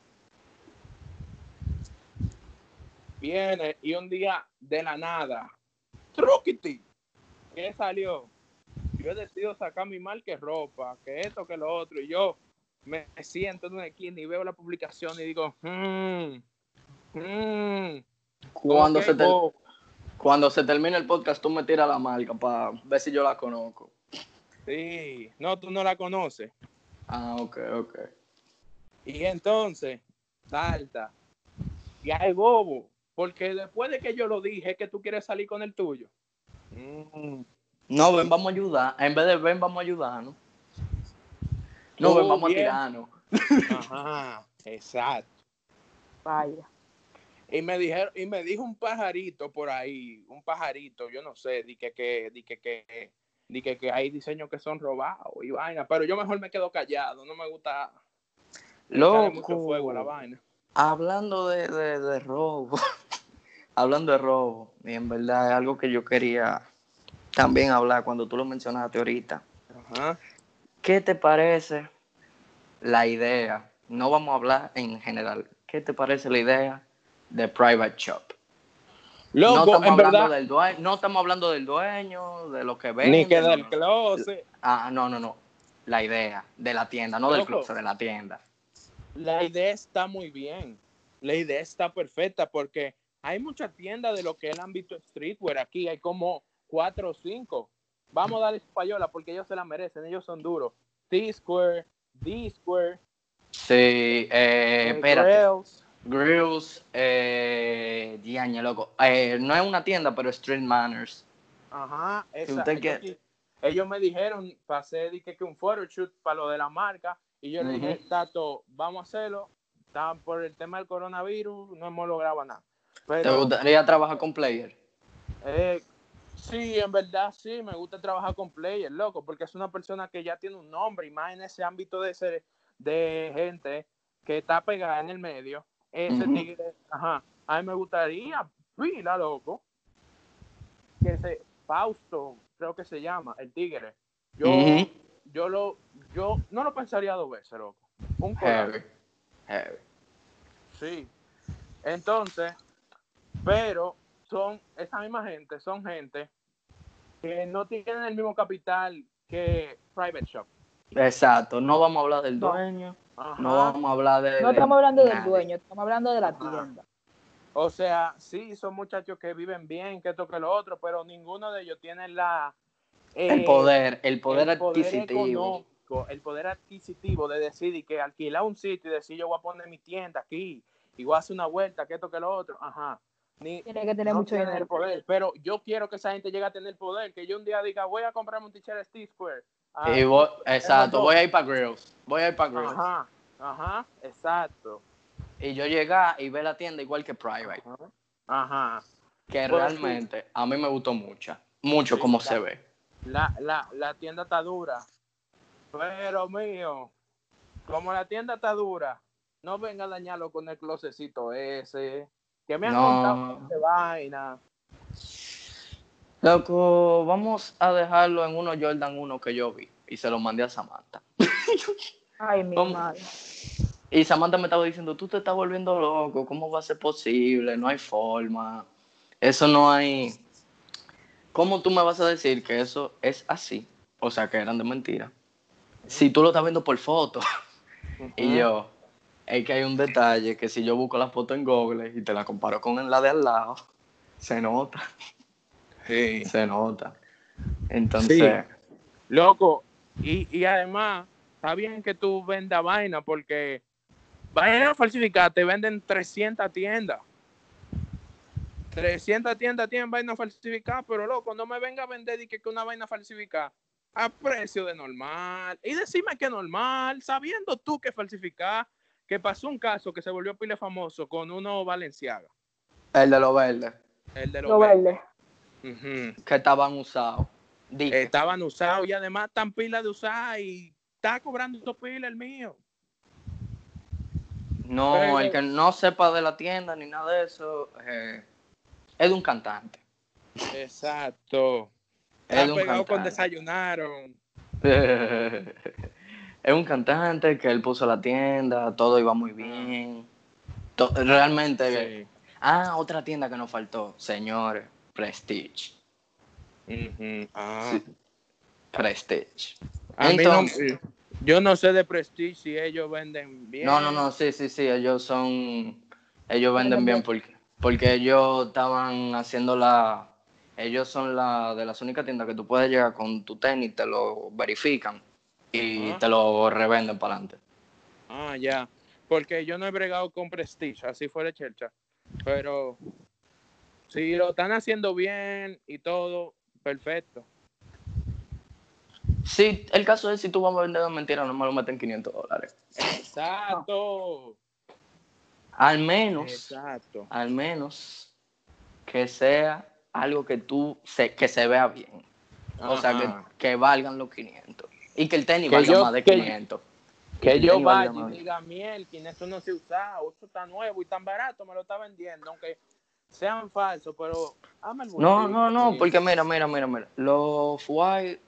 viene y un día de la nada, truquiti, ¿qué salió? Yo decido sacar mi marca de ropa, que esto, que lo otro, y yo me siento en una esquina y veo la publicación y digo, hmm, hmm, Cuando, se te- cuando se termine el podcast, tú me tiras la marca para ver si yo la conozco. sí, no, tú no la conoces. Ah, ok, ok. Y entonces, salta. Y hay bobo. Porque después de que yo lo dije, es que tú quieres salir con el tuyo. Mm, No, ven, vamos a ayudar. En vez de ven, vamos a ayudarnos. No, Tú ven, vamos a bien. tirarnos. Ajá, exacto. Vaya. Y me dijeron, y me dijo un pajarito por ahí, un pajarito, yo no sé, di que, que, di que, que, di que, que hay diseños que son robados y vaina, pero yo mejor me quedo callado, no me gusta echarle mucho Loco. fuego a la vaina. Hablando de, de, de robo. Hablando de robo. Y en verdad es algo que yo quería también hablar cuando tú lo mencionaste ahorita. Ajá. ¿Qué te parece la idea? No vamos a hablar en general. ¿Qué te parece la idea de Private Shop? no estamos en hablando verdad, del dueño, no estamos hablando del dueño, de lo que vende. ni que del no. closet. Ah, no, no, no. La idea de la tienda, no del closet, de la tienda. La idea está muy bien. La idea está perfecta porque hay muchas tiendas de lo que es el ámbito streetwear aquí. Hay como cuatro o cinco. Vamos a darle payola porque ellos se la merecen. Ellos son duros. T-Square, D-Square, Sí, eh, eh, espérate. Grails. Grills, eh, loco. Eh, no es una tienda, pero Street Manners. Ajá. esa- usted ellos, qui- ellos me dijeron, pasé di que, que un photoshoot para lo de la marca. Y yo le dije. Tato, vamos a hacerlo. Está por el tema del coronavirus, no hemos logrado nada. ¿Te gustaría trabajar con Player? Eh, sí, en verdad sí, me gusta trabajar con players, loco, porque es una persona que ya tiene un nombre y más en ese ámbito de ser, de gente que está pegada en el medio. Ese tigre, ajá, a mí me gustaría, pila, loco, que ese Fausto, creo que se llama, el tigre. Yo, yo lo, yo no lo pensaría dos veces, loco. Un. Heavy. Heavy. Sí. Entonces, pero son esa misma gente, son gente que no tienen el mismo capital que Private Shop. Exacto, no vamos a hablar del dueño. Ajá. No vamos a hablar de. No estamos hablando del dueño, estamos hablando de la Ajá. tienda. O sea, sí, son muchachos que viven bien, que esto que lo otro, pero ninguno de ellos tiene la... El eh, poder, el poder el adquisitivo. el poder adquisitivo de decir y que alquilar un sitio y decir yo voy a poner mi tienda aquí y voy a hacer una vuelta, que esto que lo otro, ajá. Ni, Tiene que tener no mucho dinero. poder, pero yo quiero que esa gente llegue a tener poder, que yo un día diga voy a comprarme un t-shirt Steve Square. Ah, Y voy- exacto, voy a ir para Grills. Voy a ir para Grills. Ajá, ajá, exacto. Y yo llegar y ver la tienda igual que Private. Ajá. Ajá. Que Pues, realmente a mí me gustó mucho. Mucho Sí, como se ve. La, la, la tienda está dura. Pero mío, como la tienda está dura, no venga a dañarlo con el closecito ese. Que me han No. contado de vaina. Loco, vamos a dejarlo en uno Jordan 1 que yo vi. Y se lo mandé a Samantha. Ay, mi ¿Cómo? madre. Y Samantha me estaba diciendo, tú te estás volviendo loco, ¿cómo va a ser posible? No hay forma. Eso no hay... ¿Cómo tú me vas a decir que eso es así? O sea, que eran de mentira. Si tú lo estás viendo por foto. Y yo, es que hay un detalle que si yo busco la foto en Google y te la comparo con la de al lado, se nota, Sí. se nota. Entonces, Loco, y, y además, está bien que tú vendas vaina porque vaina falsificada te venden 300 tiendas. 300 tiendas tienen vaina falsificada, pero loco, no me venga a vender y que, que una vaina falsificada a precio de normal. Y decime que normal, sabiendo tú que falsificar, que pasó un caso que se volvió pile famoso con uno Valenciaga, el de los verdes, el de los Lo verdes. verde. Que estaban usados. Estaban usados y además están pilas de usar y está cobrando pila el mío. no, pero- el que no sepa de la tienda ni nada de eso, eh, es de un cantante. Exacto. Es pegado con cantante. desayunaron. es un cantante que él puso la tienda, todo iba muy bien. To- realmente, Sí. ah, otra tienda que nos faltó, señores, Prestige. Ah. Sí. Prestige. A mí no- Entonces- yo no sé de Prestige si ellos venden bien. No, no, no, sí, sí, sí, ellos son, ellos venden bien bien. porque, porque ellos estaban haciendo la, ellos son la de las únicas tiendas que tú puedes llegar con tu tenis, te lo verifican y te lo revenden para adelante. Ah, ya. Porque yo no he bregado con Prestige, así fuera Chelcha. Pero si lo están haciendo bien y todo, perfecto. Sí, el caso es si tú vas a vender de mentira, no me lo meten 500 dólares. Exacto. Al menos, Exacto. al menos que sea algo que tú, se, que se vea bien. O sea, que, que valgan los 500. Y que el tenis Que valga yo- más de que- 500. Que el yo vaya y diga, Mielkin, esto no se usa, esto está nuevo y tan barato, me lo está vendiendo, aunque sean falsos, pero hazme el No, no, no, porque mira, mira, mira, mira. Los White,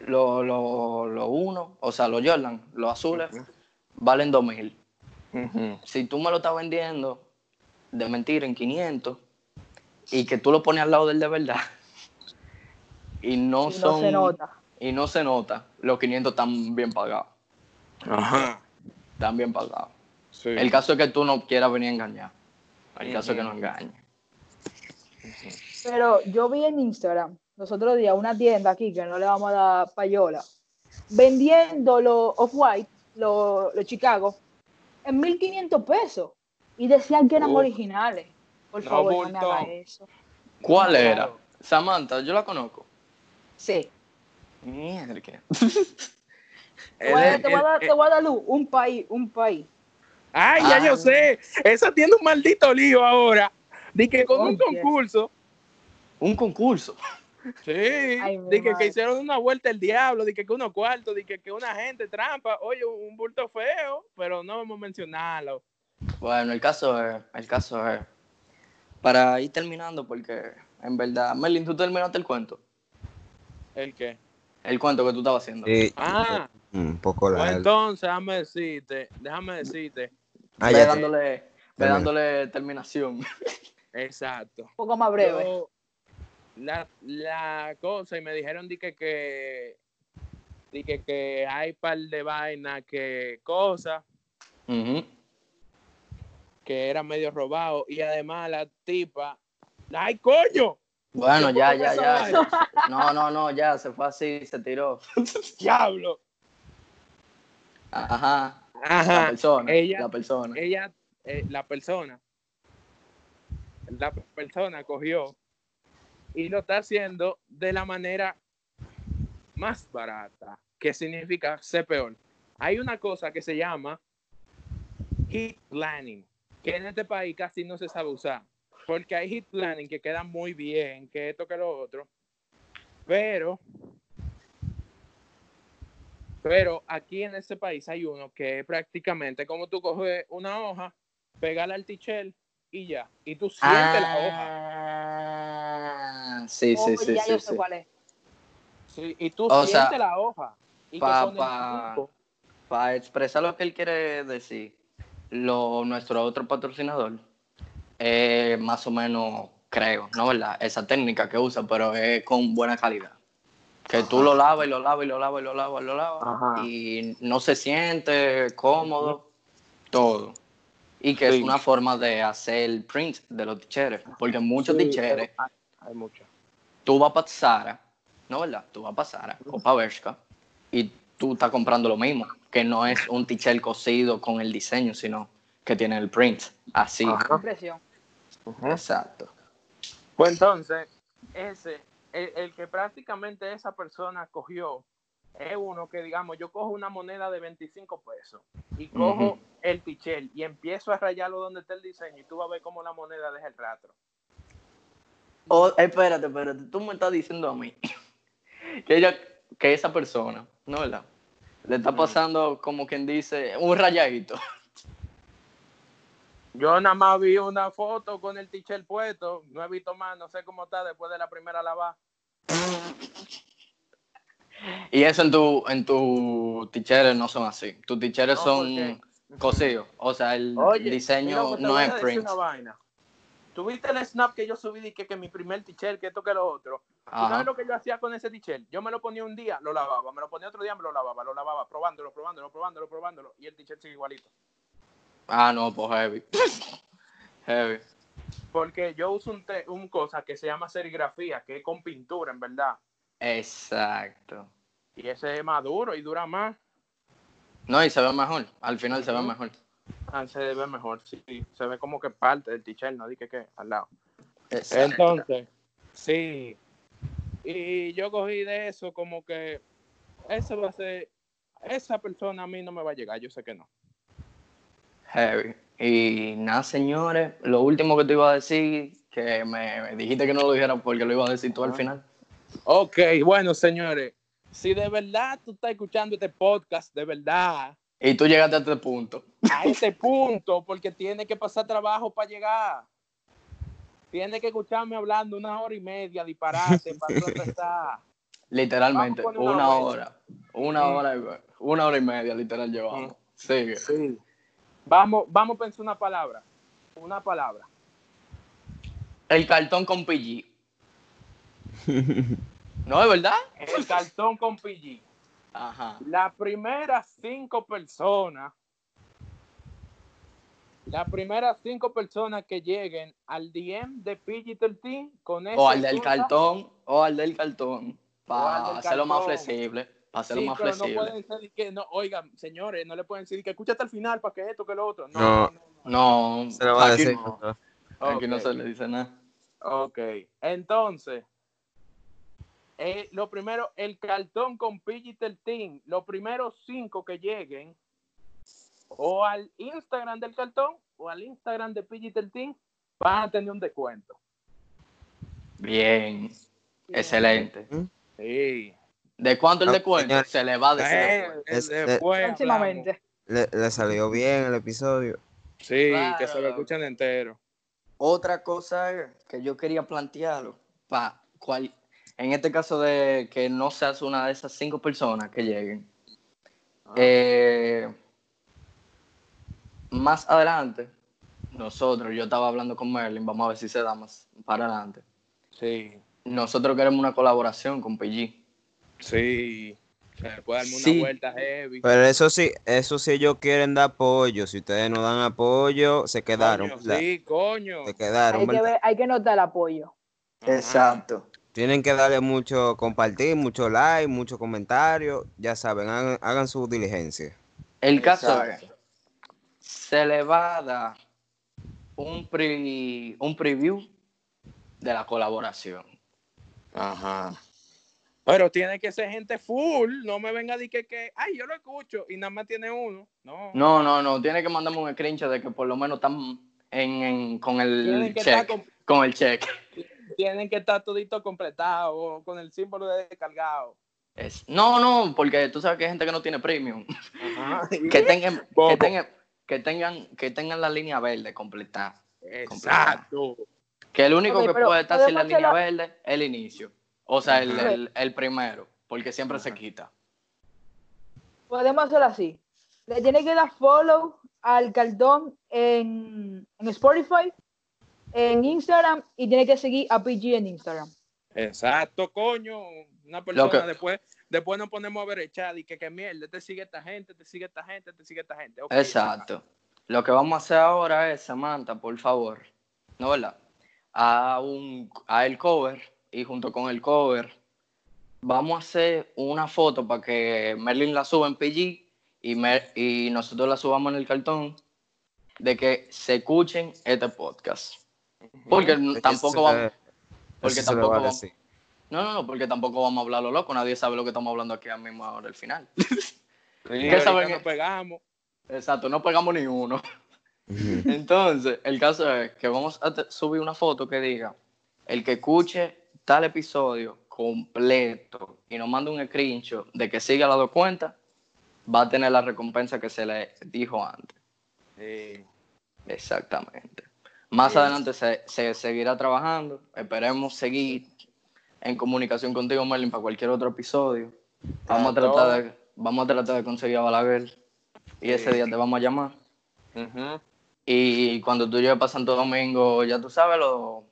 los lo, lo uno, o sea, los Jordan, los azules, valen 2000. Ujú. Si tú me lo estás vendiendo de mentira en 500 y que tú lo pones al lado del de verdad y no Y son no se nota. Y no se nota, los 500 están bien pagados, Ajá. están bien pagados. Sí. El caso es que tú no quieras venir a engañar. El caso es que no engañes. Pero yo vi en Instagram los otros días una tienda aquí que no le vamos a dar payola vendiendo los Off-White, los, los Chicago, en 1500 pesos. Y decían que eran Uf. originales. Por No, favor, no me haga eso. ¿Cuál era? Samantha, yo la conozco. Sí. Mierda. Te voy, a, te voy a dar, te voy a dar luz. Un país, un país. Ay, ya Ah. yo sé. Esa tiene un maldito lío ahora. De que con un concurso. Un concurso. Sí. Ay, de que, que hicieron una vuelta el diablo. De que, que unos cuartos. De que, que una gente trampa. Oye, un bulto feo. Pero no vamos a mencionarlo. Bueno, el caso es, el caso es, para ir terminando, porque en verdad, Merlin, ¿tú terminaste el cuento? ¿El qué? El cuento que tú estabas haciendo. Sí, Ah, un poco pues largo. entonces, déjame decirte. Déjame decirte. Ah, ve dándole, ve dándole terminación. Exacto. Un poco más breve. Yo- la, la cosa, y me dijeron di que, que, di que, que hay par de vainas, que cosas, Ujú. que era medio robado. Y además la tipa. ¡Ay, coño! Bueno, ¿Qué ya, ya, ya. No, no, no, ya, se fue así, se tiró. ¡Diablo! Ajá. La Ajá. persona. ella- la persona. Ella, eh, la persona, la persona cogió y lo está haciendo de la manera más barata, que significa ser peor. Hay una cosa que se llama hit planning, que en este país casi no se sabe usar, porque hay hit planning que quedan muy bien, que esto, que lo otro, pero, pero aquí en este país hay uno que es prácticamente como tú coges una hoja, pegarla al tichel y ya, y tú sientes la hoja. Ah, sí, sí, Oh, sí, ya sí, yo sé sí. cuál es. Sí, y tú O sea, sientes la hoja. Y pa- pa- tiempo- Para expresar lo que él quiere decir, lo, nuestro otro patrocinador, eh, más o menos, creo, ¿no? ¿Verdad? Esa técnica que usa, pero es con buena calidad. Que tú lo lavas y lo lavas y lo lavas y lo lavas y lo lavas. Ajá. Y no se siente cómodo, todo. Y que Sí. es una forma de hacer print de los ticheres. Porque muchos Sí, ticheres hay- Hay mucho. tú vas para Zara, ¿no verdad? Tú vas para Zara o para Bershka y tú estás comprando lo mismo, que no es un t-shirt cosido con el diseño, sino que tiene el print así. Ajá. Impresión. Exacto. Pues entonces, ese, el, el que prácticamente esa persona cogió, es uno que, digamos, yo cojo una moneda de 25 pesos y cojo el tichel y empiezo a rayarlo donde está el diseño y tú vas a ver cómo la moneda deja el rastro. O, espérate, espérate, tú me estás diciendo a mí que ella, que esa persona, ¿no verdad? Le está pasando como quien dice un rayadito. Yo nada más vi una foto con el tichel puesto, no he visto más, no sé cómo está después de la primera lavada. Y eso en tu, en tu t-shirts no son así. Tus No, son cosidos. O sea, el Oye, diseño no es print. ¿Tuviste el snap que yo subí de que, que mi primer t-shirt, que esto que lo otro? ¿Tú Ajá. sabes lo que yo hacía con ese t-shirt? Yo me lo ponía un día, lo lavaba, me lo ponía otro día, me lo lavaba, lo lavaba, probándolo, probándolo, probándolo, probándolo, y el t-shirt sigue igualito. Ah, no, pues heavy. heavy. Porque yo uso un, te- un cosa que se llama serigrafía, que es con pintura, en verdad. Exacto. Y ese es más duro y dura más. No, y se ve mejor. Al final se ve mejor. Ah, se ve mejor, sí. Se ve como que parte del t-shirt, no dije que al lado. Exacto. Entonces, sí. Y yo cogí de eso como que eso va a ser, esa persona a mí no me va a llegar, yo sé que no. Heavy. Y nada, señores, lo último que te iba a decir, que me, me dijiste que no lo dijera porque lo iba a decir tú al final. Ok, bueno, señores, si de verdad tú estás escuchando este podcast, de verdad, Y tú llegaste a este punto. a este punto, porque tiene que pasar trabajo para llegar. Tiene que escucharme hablando una hora y media, disparate, para. Literalmente, una una hora. Una hora, y- una hora y media, literal, llevamos. Sigue. Sí. Vamos, vamos a pensar una palabra. Una palabra. El cartón con PG. ¿No es verdad? El cartón con PG. Ajá. Las primeras cinco personas, las primeras cinco personas que lleguen al DM de PG13 con ese O al del cartón, o al del cartón. Para hacerlo más flexible. Para hacerlo Sí, más pero no flexible. pueden ser que no, oigan, señores, no le pueden decir que escucha hasta el final para que esto, que lo otro. No, No. no, no. No, Se lo va a aquí decir. no. no. Aquí no Ok. se le dice nada. Ok, entonces, eh, lo primero, el cartón con PG-13, los primeros cinco que lleguen, o al Instagram del cartón, o al Instagram de PG-13, van a tener un descuento. Bien. Excelente. Sí. ¿De cuánto el No, descuento? señor. Se le va a decir. Eh, después. eh, Es- después hablamos. Próximamente. Le, le salió bien el episodio. Sí, Claro. que se lo escuchan entero. Otra cosa que yo quería plantearlo. Pa, cual, en este caso de que no seas una de esas cinco personas que lleguen. Ah. Eh, más adelante, nosotros, yo estaba hablando con Merlin, vamos a ver si se da más para adelante. Sí, Nosotros queremos una colaboración con PG. Sí, Se puede darme una Sí. vuelta heavy. Pero eso sí, eso sí ellos quieren dar apoyo. Si ustedes no dan apoyo, se quedaron. Sí, coño. Se quedaron, Hay que, ver, hay que notar el apoyo. Ajá. Exacto. Tienen que darle mucho compartir, mucho like, mucho comentario. Ya saben, hagan, hagan su diligencia. El caso Exacto. es, se le va a dar un, pre- un preview de la colaboración. Ajá. Pero tiene que ser gente full. No me venga a decir que, que, ay, yo lo escucho y nada más tiene uno. No. No, no, no, tiene que mandarme un screenshot de que por lo menos están en, en- con el check. con- Con el check. Tienen que estar todito completado con el símbolo de descargado. Es- no, no, porque tú sabes que hay gente que no tiene premium. Ajá. Que tengan, que tengan, que tengan, que tengan la línea verde completada. Exacto. Que el único que puede estar sin la línea verde es el inicio. O sea, el, el- el primero, porque siempre se quita. Podemos hacerlo así. Le tiene que dar follow al cartón en, en Spotify, en Instagram y tiene que seguir a PG en Instagram. Exacto, coño. Una persona que- después, después nos ponemos a ver el chat y que, que mierda, te sigue esta gente, te sigue esta gente, te sigue esta gente. Exacto. Lo que vamos a hacer ahora es, Samantha, por favor, ¿no verdad? A, un, a el cover y junto con el cover vamos a hacer una foto para que Merlin la suba en PG y, Mer- y nosotros la subamos en el cartón de que se escuchen este podcast. Porque Es tampoco vamos... Porque tampoco vamos-. No, no, no, porque tampoco vamos a hablar lo loco. Nadie sabe lo que estamos hablando aquí al mismo ahora al final. ¿Qué saben? nos pegamos. Exacto, no pegamos ni uno. Entonces, el caso es que vamos a subir una foto que diga, el que escuche tal episodio completo y nos manda un screenshot de que siga las dos cuentas, va a tener la recompensa que se le dijo antes. Sí. Exactamente. Más adelante se, se seguirá trabajando. Esperemos seguir en comunicación contigo, Merlin, para cualquier otro episodio. Vamos a tratar de, vamos a tratar de conseguir a Balaguer y ese Sí. día te vamos a llamar. Y cuando tú llegues para Santo Domingo, ya tú sabes, lo,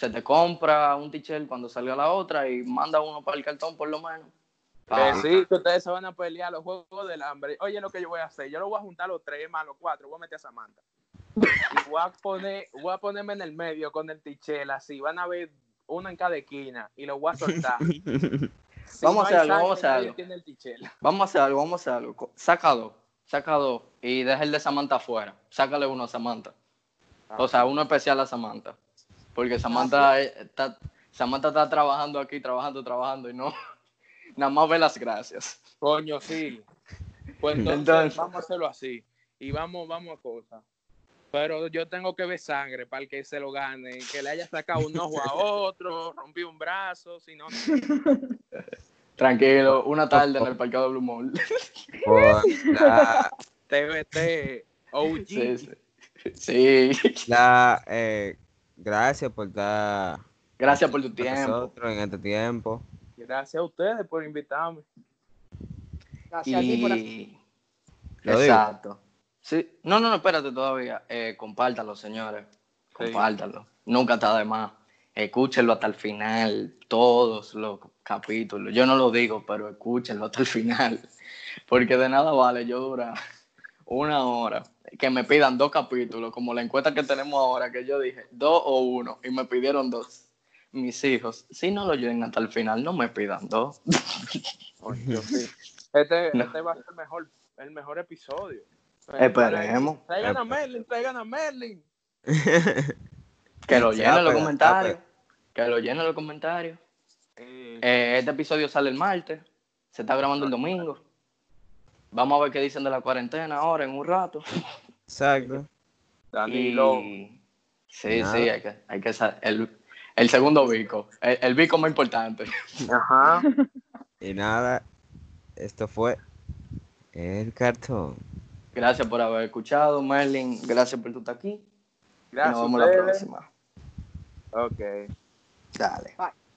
se te compra un t-shirt cuando salga la otra y manda uno para el cartón por lo menos. Pa- sí, que ustedes se van a pelear los juegos del hambre. Oye, lo que yo voy a hacer, yo lo voy a juntar los tres más los cuatro, voy a meter a Samantha. Y voy a poner, voy a ponerme en el medio con el tichel así, van a ver uno en cada esquina y lo voy a soltar. Si Vamos a hacer algo, vamos a hacer algo. Vamos a hacer algo, vamos a hacer algo. Saca dos, saca dos y deja el de Samantha afuera. Sácale uno a Samantha. O sea, uno especial a Samantha. Porque Samantha está, Samantha está trabajando aquí, trabajando, trabajando y no, nada más ve las gracias. Coño, sí. Pues entonces, Entonces- vamos a hacerlo así. Y vamos, vamos a cosas. Pero yo tengo que ver sangre para el que se lo gane, que le haya sacado un ojo a otro, rompió un brazo, si no, Tranquilo, una tarde en el parqueo de Blue Mall. La, TBT, OG. Sí, sí. Sí. la, eh, gracias por estar Gracias por tu tiempo. nosotros en este tiempo. Gracias a ustedes por invitarme. Gracias a ti por Y... Digo. Exacto. Sí. No, no, no, espérate todavía. Eh, compártalo, señores. Compártalo. Nunca está de más. Escúchenlo hasta el final, todos los capítulos. Yo no lo digo, pero escúchenlo hasta el final. Porque de nada vale yo durar una hora. Que me pidan dos capítulos, como la encuesta que tenemos ahora, que yo dije dos o uno, y me pidieron dos. Mis hijos, si no lo llegan hasta el final, no me pidan dos. Sí. Este, No. este va a ser el mejor, el mejor episodio. Esperemos. Traigan a Merlin, traigan a Merlin. Que lo llenen los comentarios. Que lo llenen los comentarios. Eh, este episodio sale el martes. Se está grabando el domingo. Vamos a ver qué dicen de la cuarentena ahora en un rato. Exacto. Danilo. Y... Sí, Nada. sí, hay que, hay que el, el segundo bico. El, el bico más importante. Ajá. Y nada, esto fue el cartón. Gracias por haber escuchado, Merlin. Gracias por tu estar aquí. Y Gracias nos a vemos la próxima. Ok. Dale. Bye.